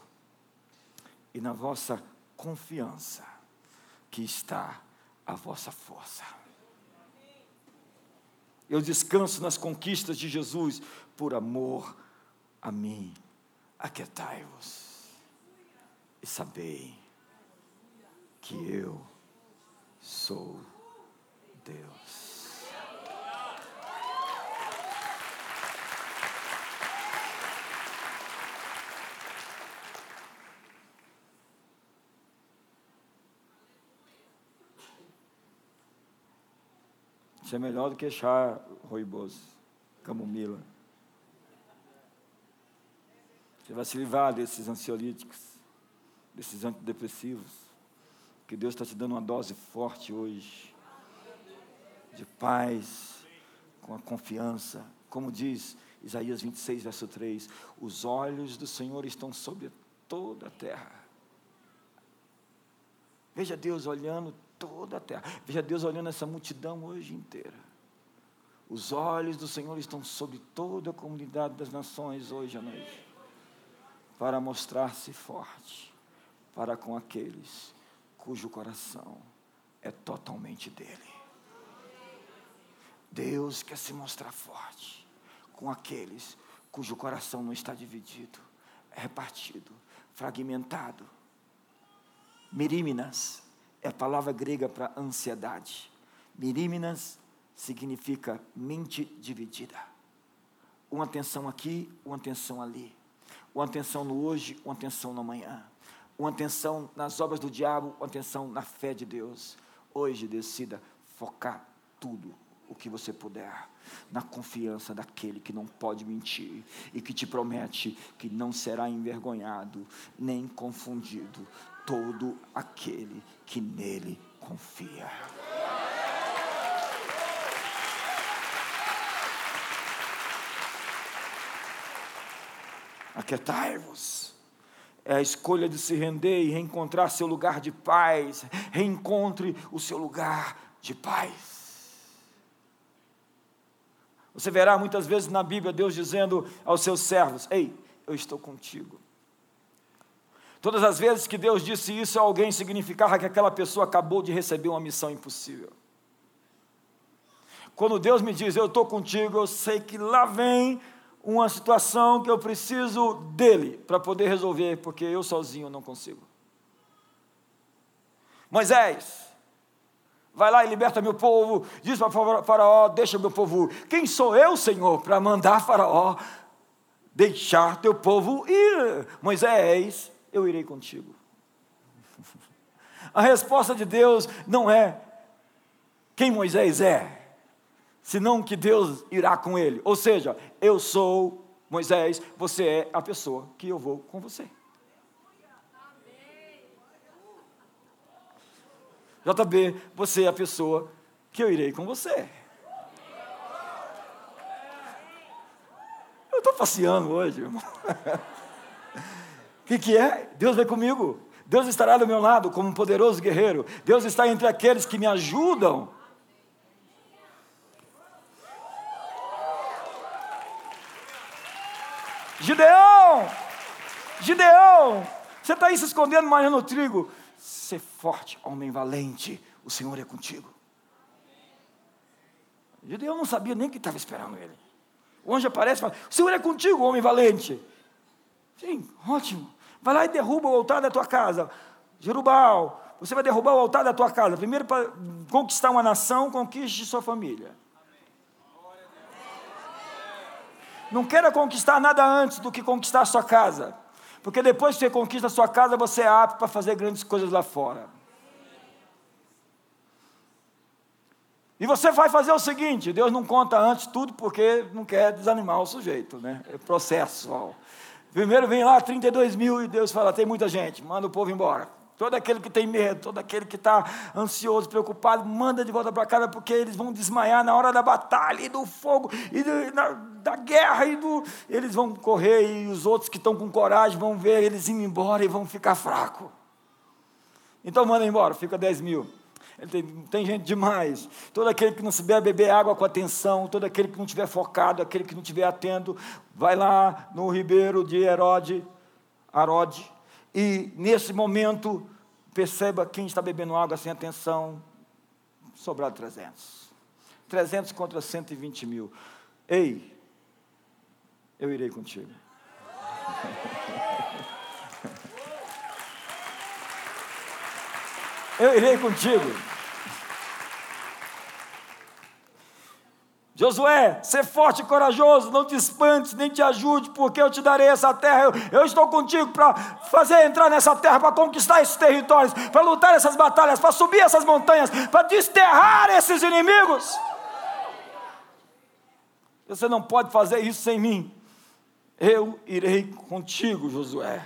e na vossa confiança que está a vossa força. Eu descanso nas conquistas de Jesus por amor a mim. Aquietai-vos e sabei que eu sou Deus. Isso é melhor do que chá roiboso, camomila. Você vai se livrar desses ansiolíticos, desses antidepressivos. Que Deus está te dando uma dose forte hoje. De paz, com a confiança. Como diz Isaías 26, verso 3: Os olhos do Senhor estão sobre toda a terra. Veja Deus olhando toda a terra. Veja Deus olhando essa multidão hoje inteira. Os olhos do Senhor estão sobre toda a comunidade das nações hoje à noite, para mostrar-se forte para com aqueles cujo coração é totalmente dele. Deus quer se mostrar forte com aqueles cujo coração não está dividido, é repartido, fragmentado. Miríminas é a palavra grega para ansiedade. Miríminas significa mente dividida. Uma atenção aqui, uma atenção ali. Uma atenção no hoje, uma atenção no amanhã. Uma atenção nas obras do diabo, uma atenção na fé de Deus. Hoje decida focar tudo o que você puder na confiança daquele que não pode mentir e que te promete que não será envergonhado nem confundido todo aquele que nele confia. Aquietai-vos. É a escolha de se render e reencontrar seu lugar de paz. Reencontre o seu lugar de paz. Você verá muitas vezes na Bíblia Deus dizendo aos seus servos: Ei, eu estou contigo. Todas as vezes que Deus disse isso a alguém, significava que aquela pessoa acabou de receber uma missão impossível. Quando Deus me diz, eu estou contigo, eu sei que lá vem uma situação que eu preciso dele para poder resolver, porque eu sozinho não consigo. Moisés, vai lá e liberta meu povo, diz para Faraó: deixa meu povo. Quem sou eu, Senhor, para mandar Faraó deixar teu povo ir? Moisés, eu irei contigo. A resposta de Deus não é quem Moisés é, senão que Deus irá com ele. Ou seja, eu sou Moisés, você é a pessoa que eu vou com você. JB, você é a pessoa que eu irei com você. Eu estou passeando hoje, irmão. O que, que é? Deus vai comigo. Deus estará do meu lado como um poderoso guerreiro. Deus está entre aqueles que me ajudam. Gideão! Gideão! Você está aí se escondendo mais no trigo. Ser forte, homem valente. O Senhor é contigo. Gideão não sabia nem que estava esperando ele. O anjo aparece e fala: O Senhor é contigo, homem valente. Sim, ótimo. Vai lá e derruba o altar da tua casa. Jerubal, você vai derrubar o altar da tua casa. Primeiro, para conquistar uma nação, conquiste sua família. Não queira conquistar nada antes do que conquistar a sua casa. Porque depois que você conquista a sua casa, você é apto para fazer grandes coisas lá fora. E você vai fazer o seguinte: Deus não conta antes tudo porque não quer desanimar o sujeito, né? É processual. Primeiro vem lá 32 mil e Deus fala: tem muita gente, manda o povo embora. Todo aquele que tem medo, todo aquele que está ansioso, preocupado, manda de volta para casa, porque eles vão desmaiar na hora da batalha e do fogo, e do, na, da guerra, e do, eles vão correr, e os outros que estão com coragem vão ver eles indo embora e vão ficar fracos. Então manda embora, fica 10 mil. Tem, tem, gente demais. Todo aquele que não souber beber água com atenção, todo aquele que não estiver focado, aquele que não estiver atento, vai lá no ribeiro de Herode, Arode, e nesse momento perceba quem está bebendo água sem atenção, sobrar 300. 300 contra 120 mil. Ei, eu irei contigo. Eu irei contigo. Josué, ser forte e corajoso, não te espantes, nem te ajude, porque eu te darei essa terra. Eu, eu estou contigo para fazer entrar nessa terra, para conquistar esses territórios, para lutar essas batalhas, para subir essas montanhas, para desterrar esses inimigos. Você não pode fazer isso sem mim. Eu irei contigo, Josué.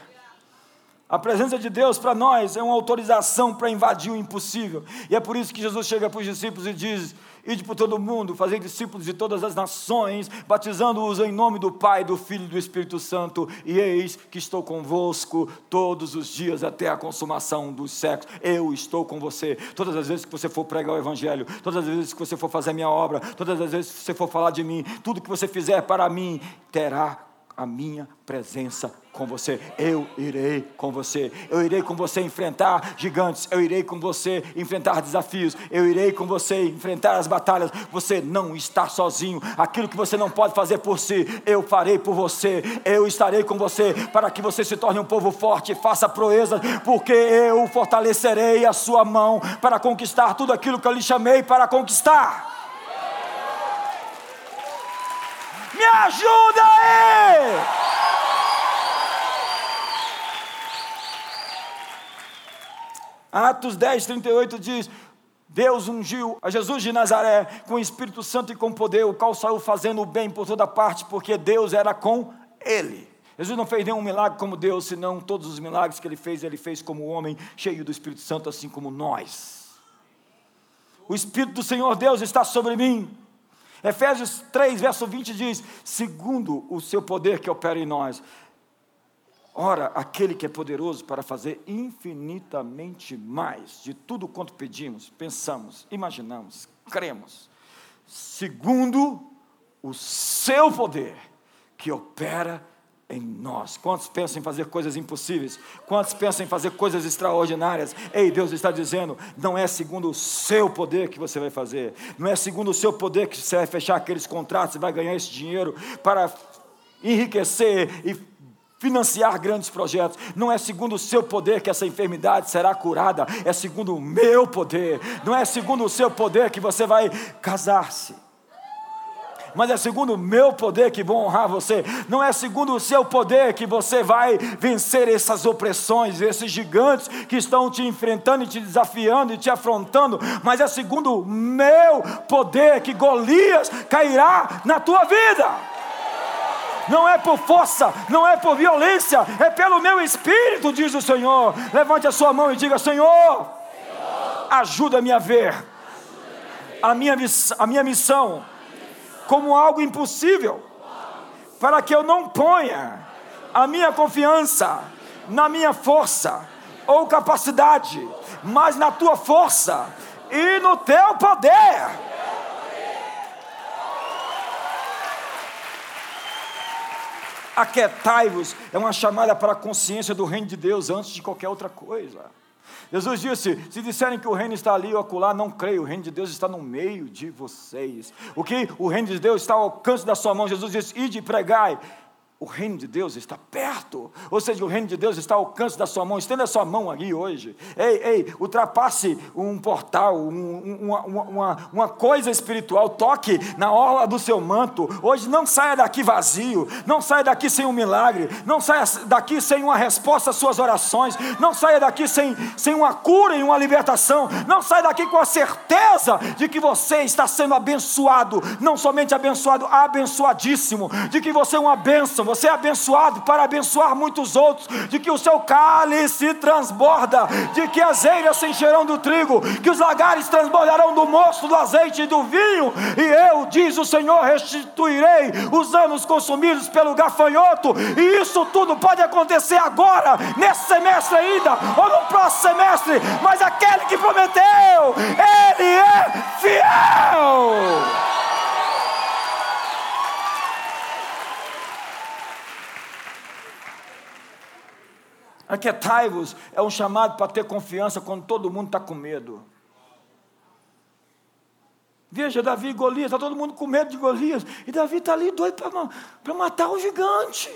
A presença de Deus para nós é uma autorização para invadir o impossível. E é por isso que Jesus chega para os discípulos e diz: Ide por todo mundo, fazer discípulos de todas as nações, batizando-os em nome do Pai, do Filho e do Espírito Santo, e eis que estou convosco todos os dias até a consumação dos séculos. Eu estou com você. Todas as vezes que você for pregar o Evangelho, todas as vezes que você for fazer a minha obra, todas as vezes que você for falar de mim, tudo que você fizer para mim terá a minha presença com você. Eu irei com você. Eu irei com você enfrentar gigantes. Eu irei com você enfrentar desafios. Eu irei com você enfrentar as batalhas. Você não está sozinho. Aquilo que você não pode fazer por si, eu farei por você. Eu estarei com você para que você se torne um povo forte, faça proezas, porque eu fortalecerei a sua mão para conquistar tudo aquilo que eu lhe chamei para conquistar. Me ajuda aí! Atos 10, 38 diz: Deus ungiu a Jesus de Nazaré com o Espírito Santo e com poder, o qual saiu fazendo o bem por toda parte, porque Deus era com ele. Jesus não fez nenhum milagre como Deus, senão todos os milagres que ele fez, ele fez como homem, cheio do Espírito Santo, assim como nós. O Espírito do Senhor Deus está sobre mim, Efésios 3, verso 20 diz: segundo o seu poder que opera em nós. Ora, aquele que é poderoso para fazer infinitamente mais de tudo quanto pedimos, pensamos, imaginamos, cremos, segundo o seu poder que opera em nós. Quantos pensam em fazer coisas impossíveis? Quantos pensam em fazer coisas extraordinárias? Ei, Deus está dizendo: não é segundo o seu poder que você vai fazer, não é segundo o seu poder que você vai fechar aqueles contratos e vai ganhar esse dinheiro para enriquecer e financiar grandes projetos. Não é segundo o seu poder que essa enfermidade será curada, é segundo o meu poder. Não é segundo o seu poder que você vai casar-se mas é segundo o meu poder que vou honrar você. Não é segundo o seu poder que você vai vencer essas opressões, esses gigantes que estão te enfrentando e te desafiando e te afrontando, mas é segundo o meu poder que Golias cairá na tua vida. Não é por força, não é por violência, é pelo meu espírito, diz o Senhor. Levante a sua mão e diga: Senhor, ajuda-me a ver a minha, a minha missão como algo impossível, para que eu não ponha a minha confiança na minha força ou capacidade, mas na tua força e no teu poder. Aquetai-vos é uma chamada para a consciência do reino de Deus antes de qualquer outra coisa. Jesus disse: se disserem que o reino está ali ou acolá, não creio, o reino de Deus está no meio de vocês. O que o reino de Deus está ao alcance da sua mão. Jesus disse: ide pregai o reino de Deus está perto, ou seja, o reino de Deus está ao alcance da sua mão. Estenda a sua mão ali hoje. Ei, ei, ultrapasse um portal, um, uma, uma, uma coisa espiritual. Toque na orla do seu manto. Hoje não saia daqui vazio, não saia daqui sem um milagre, não saia daqui sem uma resposta às suas orações, não saia daqui sem, sem uma cura e uma libertação, não saia daqui com a certeza de que você está sendo abençoado, não somente abençoado, abençoadíssimo, de que você é uma bênção você é abençoado para abençoar muitos outros, de que o seu cálice transborda, de que as eiras se encherão do trigo, que os lagares transbordarão do mosto, do azeite e do vinho, e eu, diz o Senhor, restituirei os anos consumidos pelo gafanhoto, e isso tudo pode acontecer agora, nesse semestre ainda, ou no próximo semestre, mas aquele que prometeu, ele é fiel. Aquietai-vos é um chamado para ter confiança quando todo mundo está com medo. Veja, Davi e Golias, está todo mundo com medo de Golias, e Davi está ali doido para matar o gigante.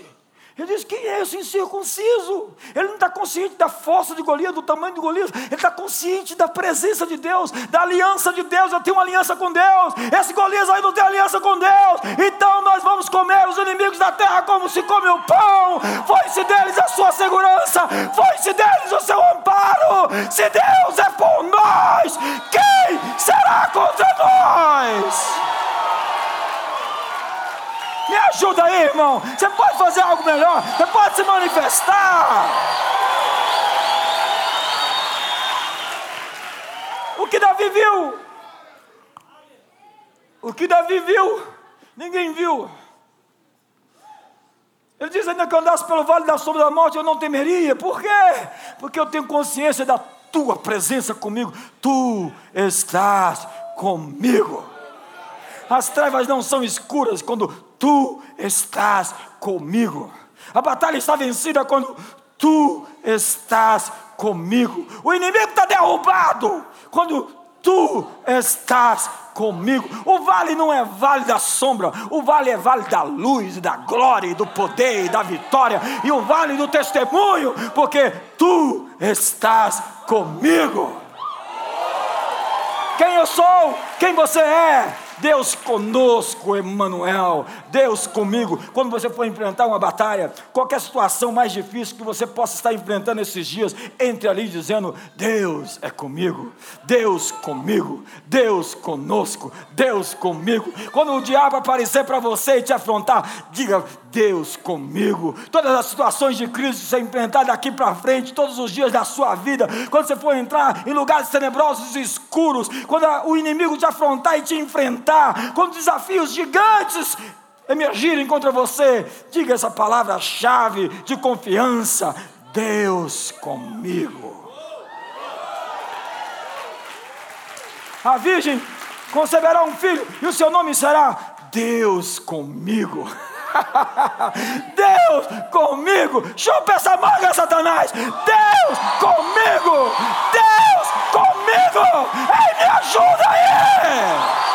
Ele diz: Quem é esse incircunciso? Ele não está consciente da força de Golias, do tamanho de Golias, ele está consciente da presença de Deus, da aliança de Deus. Eu tenho uma aliança com Deus, esse Golias aí não tem aliança com Deus, então nós vamos comer os inimigos da terra como se come o pão. Foi-se deles a sua segurança, foi-se deles o seu amparo. Se Deus é por nós, quem será contra nós? Me ajuda aí, irmão. Você pode fazer algo melhor. Você pode se manifestar. O que Davi viu? O que Davi viu? Ninguém viu. Ele diz ainda que andasse pelo vale da sombra da morte, eu não temeria. Por quê? Porque eu tenho consciência da tua presença comigo. Tu estás comigo. As trevas não são escuras quando tu estás comigo. A batalha está vencida quando tu estás comigo. O inimigo está derrubado quando tu estás comigo. O vale não é vale da sombra, o vale é vale da luz, da glória, do poder e da vitória, e o vale do testemunho, porque tu estás comigo. Quem eu sou? Quem você é? Deus conosco, Emmanuel, Deus comigo. Quando você for enfrentar uma batalha, qualquer situação mais difícil que você possa estar enfrentando esses dias, entre ali dizendo: Deus é comigo, Deus comigo, Deus conosco, Deus comigo. Quando o diabo aparecer para você e te afrontar, diga: Deus comigo. Todas as situações de crise que você enfrentar daqui para frente, todos os dias da sua vida, quando você for entrar em lugares tenebrosos e escuros, quando o inimigo te afrontar e te enfrentar, enfrentar, quando desafios gigantes emergirem contra você, diga essa palavra-chave de confiança: Deus comigo. A virgem conceberá um filho e o seu nome será Deus comigo. Deus comigo, chupa essa manga, Satanás. Deus comigo, Deus comigo. Ei, me ajuda aí.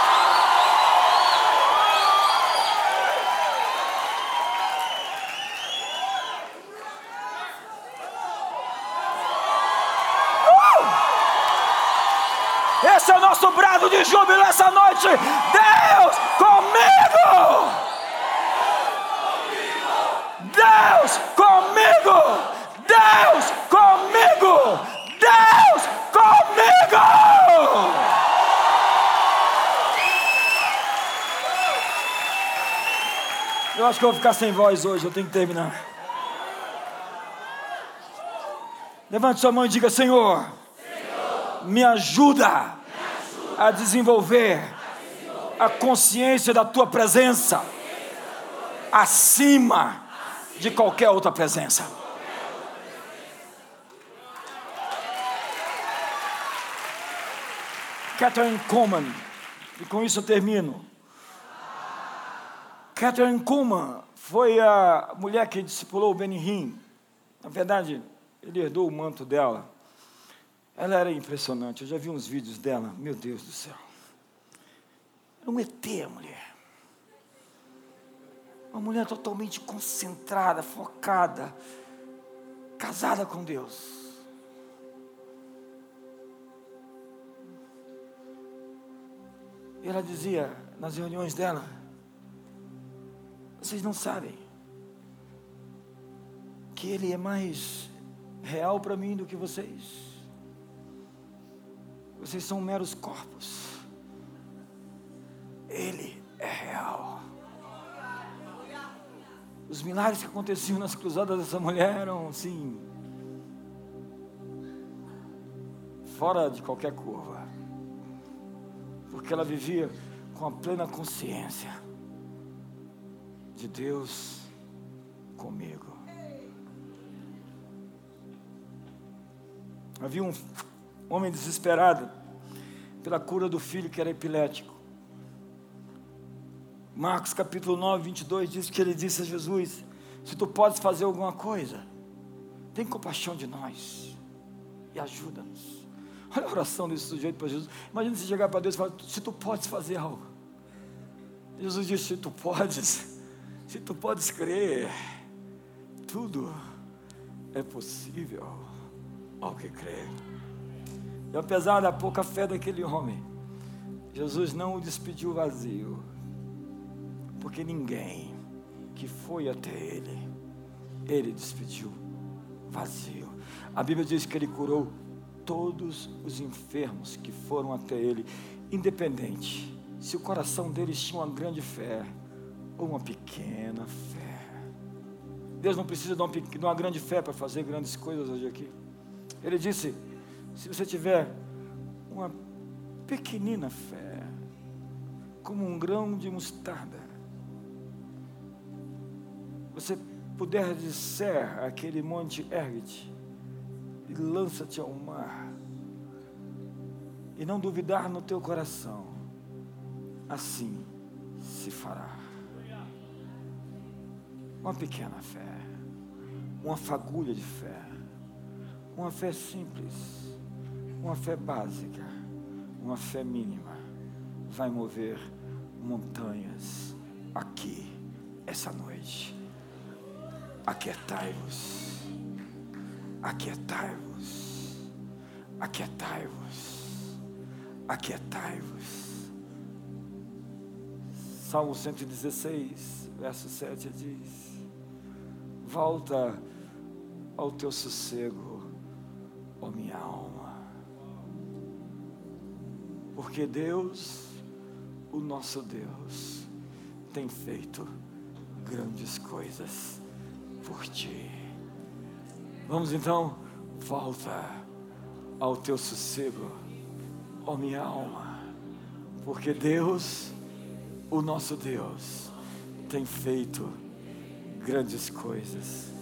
Esse é o nosso brado de júbilo essa noite. Deus comigo! Deus comigo! Deus comigo! Deus comigo! Eu acho que eu vou ficar sem voz hoje, eu tenho que terminar. Levante sua mão e diga: Senhor, me ajuda a desenvolver a consciência da tua presença acima de qualquer outra presença. Catherine Coleman, e com isso eu termino. Catherine Kuhlman foi a mulher que discipulou o Benihim. Na verdade, ele herdou o manto dela. Ela era impressionante, eu já vi uns vídeos dela, meu Deus do céu. Era um ET a mulher. Uma mulher totalmente concentrada, focada, casada com Deus. E ela dizia nas reuniões dela: Vocês não sabem que Ele é mais real para mim do que vocês. Vocês são meros corpos. Ele é real. Os milagres que aconteciam nas cruzadas dessa mulher eram assim. Fora de qualquer curva. Porque ela vivia com a plena consciência de Deus comigo. Havia um homem desesperado pela cura do filho que era epilético. Marcos capítulo 9, 22 diz que ele disse a Jesus: Se tu podes fazer alguma coisa, tem compaixão de nós e ajuda-nos. Olha a oração desse sujeito para Jesus. Imagina se chegar para Deus e falar: Se tu podes fazer algo. Jesus disse: Se tu podes, se tu podes crer, tudo é possível ao que crê. E apesar da pouca fé daquele homem, Jesus não o despediu vazio porque ninguém que foi até ele, ele despediu vazio. A Bíblia diz que ele curou todos os enfermos que foram até ele, independente se o coração deles tinha uma grande fé ou uma pequena fé. Deus não precisa de uma, de uma grande fé para fazer grandes coisas hoje aqui. Ele disse: se você tiver uma pequenina fé, como um grão de mostarda, você puder disser aquele monte, ergue-te e lança-te ao mar, e não duvidar no teu coração, assim se fará. Uma pequena fé, uma fagulha de fé, uma fé simples, uma fé básica, uma fé mínima, vai mover montanhas aqui, essa noite. Aquietai-vos, aquietai-vos, aquietai-vos, aquietai-vos. Salmo 116, verso 7 diz: Volta ao teu sossego, ó minha alma, porque Deus, o nosso Deus, tem feito grandes coisas por ti. Vamos então, volta ao teu sossego, ó minha alma, porque Deus, o nosso Deus, tem feito grandes coisas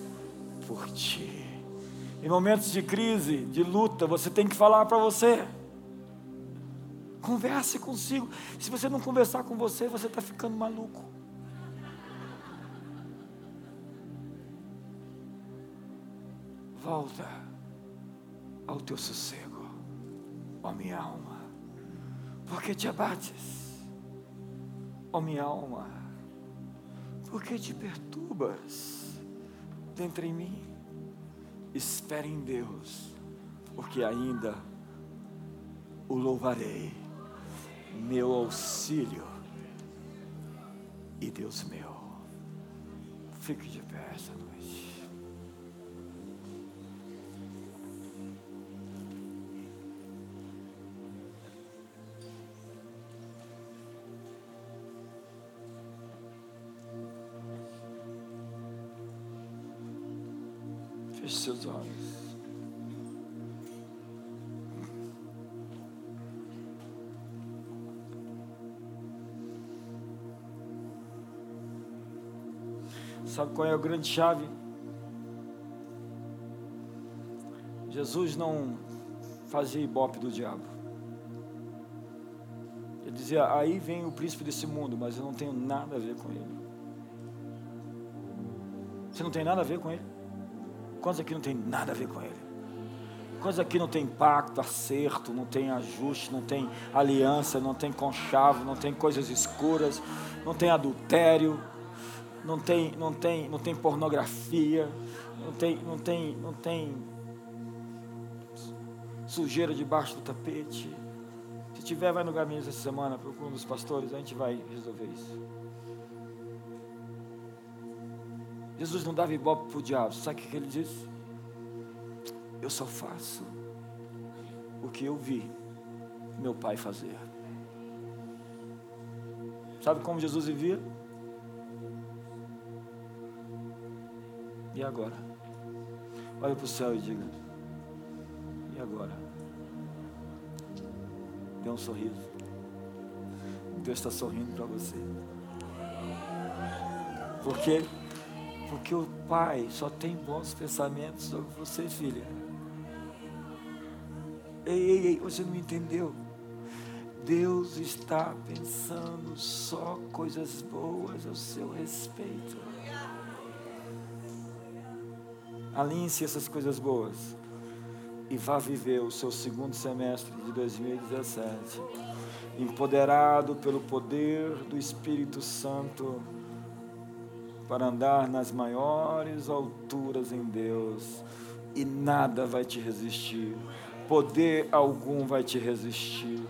por ti. Em momentos de crise, de luta, você tem que falar para você. Converse consigo. Se você não conversar com você, você está ficando maluco. volta ao teu sossego, ó minha alma, porque te abates, ó minha alma, porque te perturbas dentro em mim. Espere em Deus, porque ainda o louvarei, meu auxílio e Deus meu. Fique de pé essa noite. Qual é a grande chave? Jesus não fazia ibope do diabo. Ele dizia: Aí vem o príncipe desse mundo, mas eu não tenho nada a ver com ele. Você não tem nada a ver com ele? Quantos aqui não tem nada a ver com Ele? Quantos aqui não tem pacto, acerto, não tem ajuste, não tem aliança, não tem conchavo, não tem coisas escuras, não tem adultério, não tem, não tem, não tem pornografia, não tem, não tem, não tem sujeira debaixo do tapete. Se tiver, vai no caminho essa semana, procura um dos pastores, a gente vai resolver isso. Jesus não dava ibope para o diabo. Sabe o que ele disse? Eu só faço o que eu vi meu pai fazer. Sabe como Jesus vivia? E agora? Olha para o céu e diga: E agora? Dê um sorriso. Deus está sorrindo para você. Por quê? Porque o Pai só tem bons pensamentos sobre você, filha. Ei, ei, ei, você não entendeu? Deus está pensando só coisas boas ao seu respeito. Alinhe-se essas coisas boas e vá viver o seu segundo semestre de 2017, empoderado pelo poder do Espírito Santo para andar nas maiores alturas em Deus e nada vai te resistir, poder algum vai te resistir.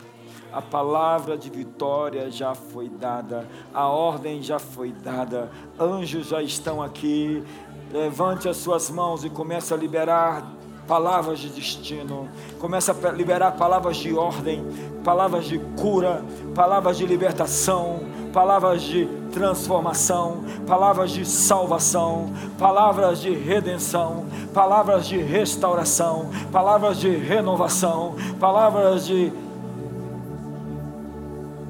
A palavra de vitória já foi dada, a ordem já foi dada, anjos já estão aqui, Levante as suas mãos e comece a liberar palavras de destino. Comece a liberar palavras de ordem, palavras de cura, palavras de libertação, palavras de transformação, palavras de salvação, palavras de redenção, palavras de restauração, palavras de renovação, palavras de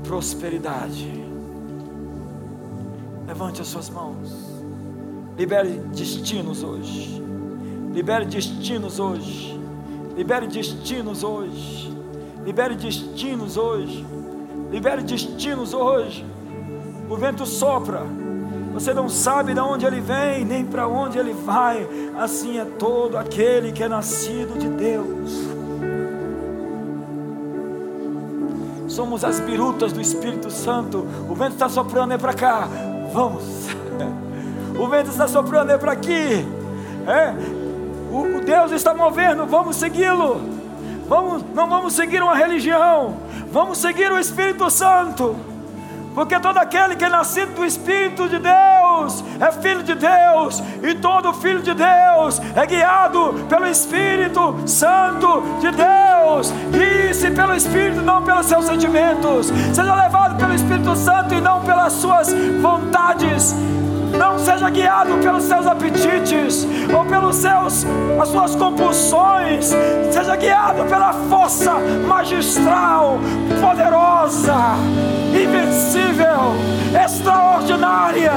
prosperidade. Levante as suas mãos. Libere destinos hoje. Libere destinos hoje. Libere destinos hoje. Libere destinos hoje. Libere destinos hoje. O vento sopra. Você não sabe de onde ele vem, nem para onde ele vai. Assim é todo aquele que é nascido de Deus. Somos as birutas do Espírito Santo. O vento está soprando, é para cá. Vamos. O vento está soprando é para aqui. É? O, o Deus está movendo, vamos segui-lo. Vamos, não vamos seguir uma religião, vamos seguir o Espírito Santo. Porque todo aquele que é nascido do Espírito de Deus é filho de Deus, e todo filho de Deus é guiado pelo Espírito Santo de Deus. Guie-se pelo Espírito, não pelos seus sentimentos. Seja levado pelo Espírito Santo e não pelas suas vontades não seja guiado pelos seus apetites ou pelos seus as suas compulsões. Seja guiado pela força magistral, poderosa, extraordinária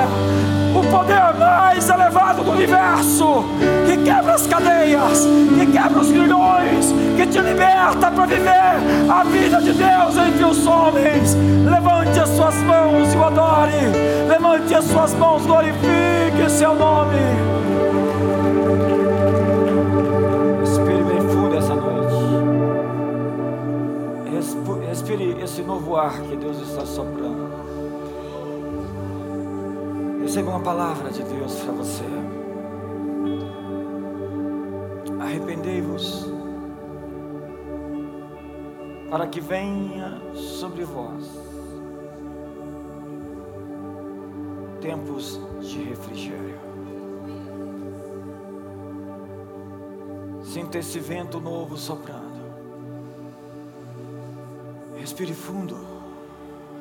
o poder mais elevado do universo, que quebra as cadeias, que quebra os grilhões, que te liberta para viver a vida de Deus entre os homens. Levante as suas mãos e o adore, levante as suas mãos, glorifique seu nome. Respire bem fundo essa noite. Respire esse novo ar que Deus está soprando. Receba uma palavra de Deus para você. Arrependei-vos, para que venha sobre vós tempos de refrigério. Sinta esse vento novo soprando. Respire fundo.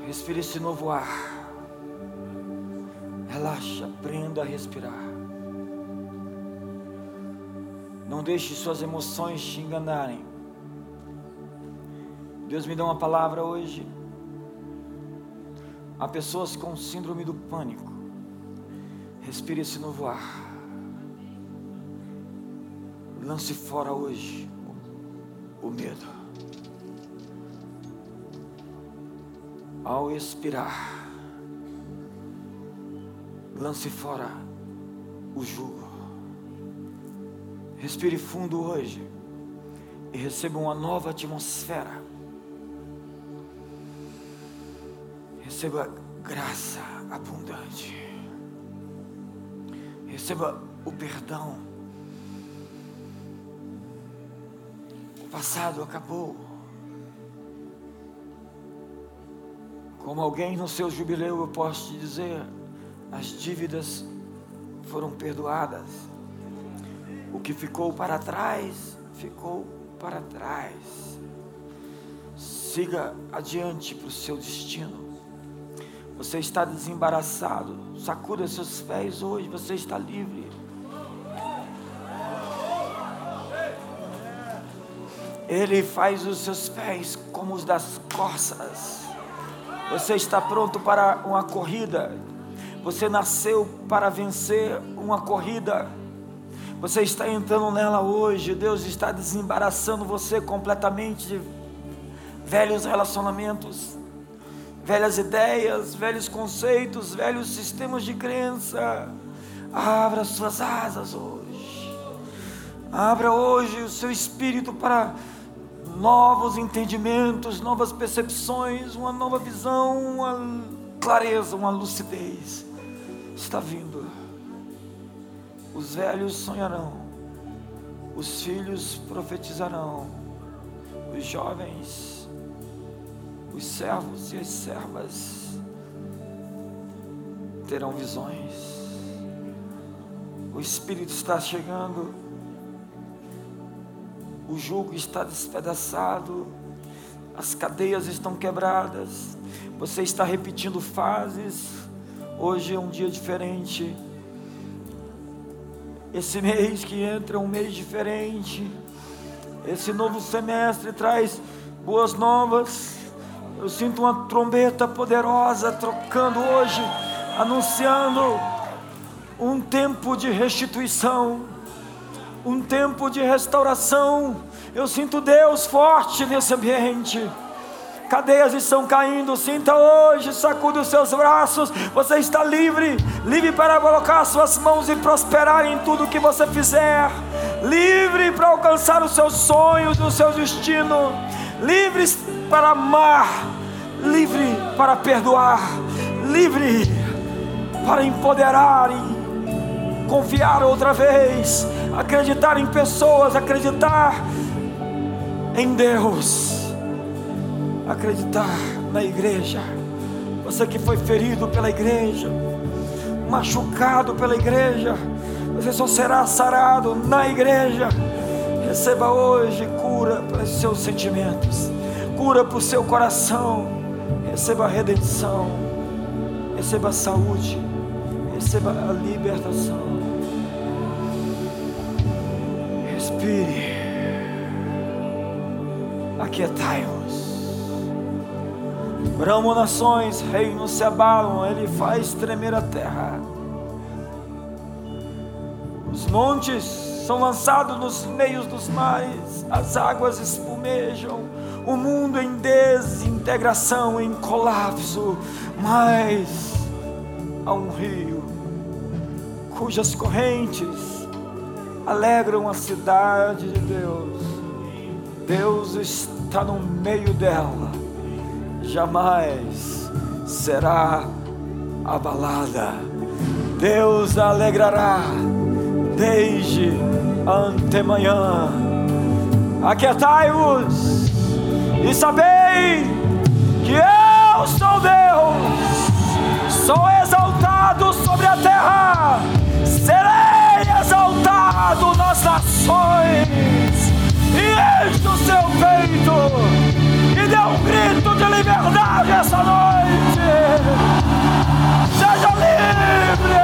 Respire esse novo ar. Relaxa, aprenda a respirar. Não deixe suas emoções te enganarem. Deus me dá uma palavra hoje. Há pessoas com síndrome do pânico. Respire esse novo ar. Lance fora hoje o medo. Ao expirar, Lance fora o jugo. Respire fundo hoje e receba uma nova atmosfera. Receba graça abundante. Receba o perdão. O passado acabou. Como alguém no seu jubileu, eu posso te dizer: as dívidas foram perdoadas. O que ficou para trás, ficou para trás. Siga adiante para o seu destino. Você está desembaraçado. Sacuda seus pés hoje, você está livre. Ele faz os seus pés como os das corças. Você está pronto para uma corrida você nasceu para vencer uma corrida. Você está entrando nela hoje. Deus está desembaraçando você completamente de velhos relacionamentos, velhas ideias, velhos conceitos, velhos sistemas de crença. Abra suas asas hoje. Abra hoje o seu espírito para novos entendimentos, novas percepções, uma nova visão, uma clareza, uma lucidez. Está vindo. Os velhos sonharão, os filhos profetizarão, os jovens, os servos e as servas terão visões. O Espírito está chegando o jugo está despedaçado, as cadeias estão quebradas, você está repetindo fases. Hoje é um dia diferente. Esse mês que entra é um mês diferente. Esse novo semestre traz boas novas. Eu sinto uma trombeta poderosa trocando hoje, anunciando um tempo de restituição um tempo de restauração. Eu sinto Deus forte nesse ambiente. Cadeias estão caindo, sinta hoje, sacude os seus braços. Você está livre, livre para colocar suas mãos e prosperar em tudo que você fizer. Livre para alcançar os seus sonhos, o seu destino. Livre para amar, livre para perdoar, livre para empoderar e confiar outra vez acreditar em pessoas, acreditar em Deus, acreditar na igreja. Você que foi ferido pela igreja, machucado pela igreja, você só será sarado na igreja. Receba hoje cura para os seus sentimentos, cura para o seu coração. Receba a redenção, receba a saúde, receba a libertação. Respire. Aquietai-vos. Bramo nações, reinos se abalam, ele faz tremer a terra. Os montes são lançados nos meios dos mares, as águas espumejam, o mundo em desintegração, em colapso, mas há um rio cujas correntes alegram a cidade de Deus. Deus está no meio dela, jamais será abalada. Deus alegrará desde antemanhã. Aquietai-vos e sabei que eu sou Deus, sou exaltado sobre a terra, serei exaltado nas nações, e enche o seu peito um grito de liberdade essa noite. Seja livre!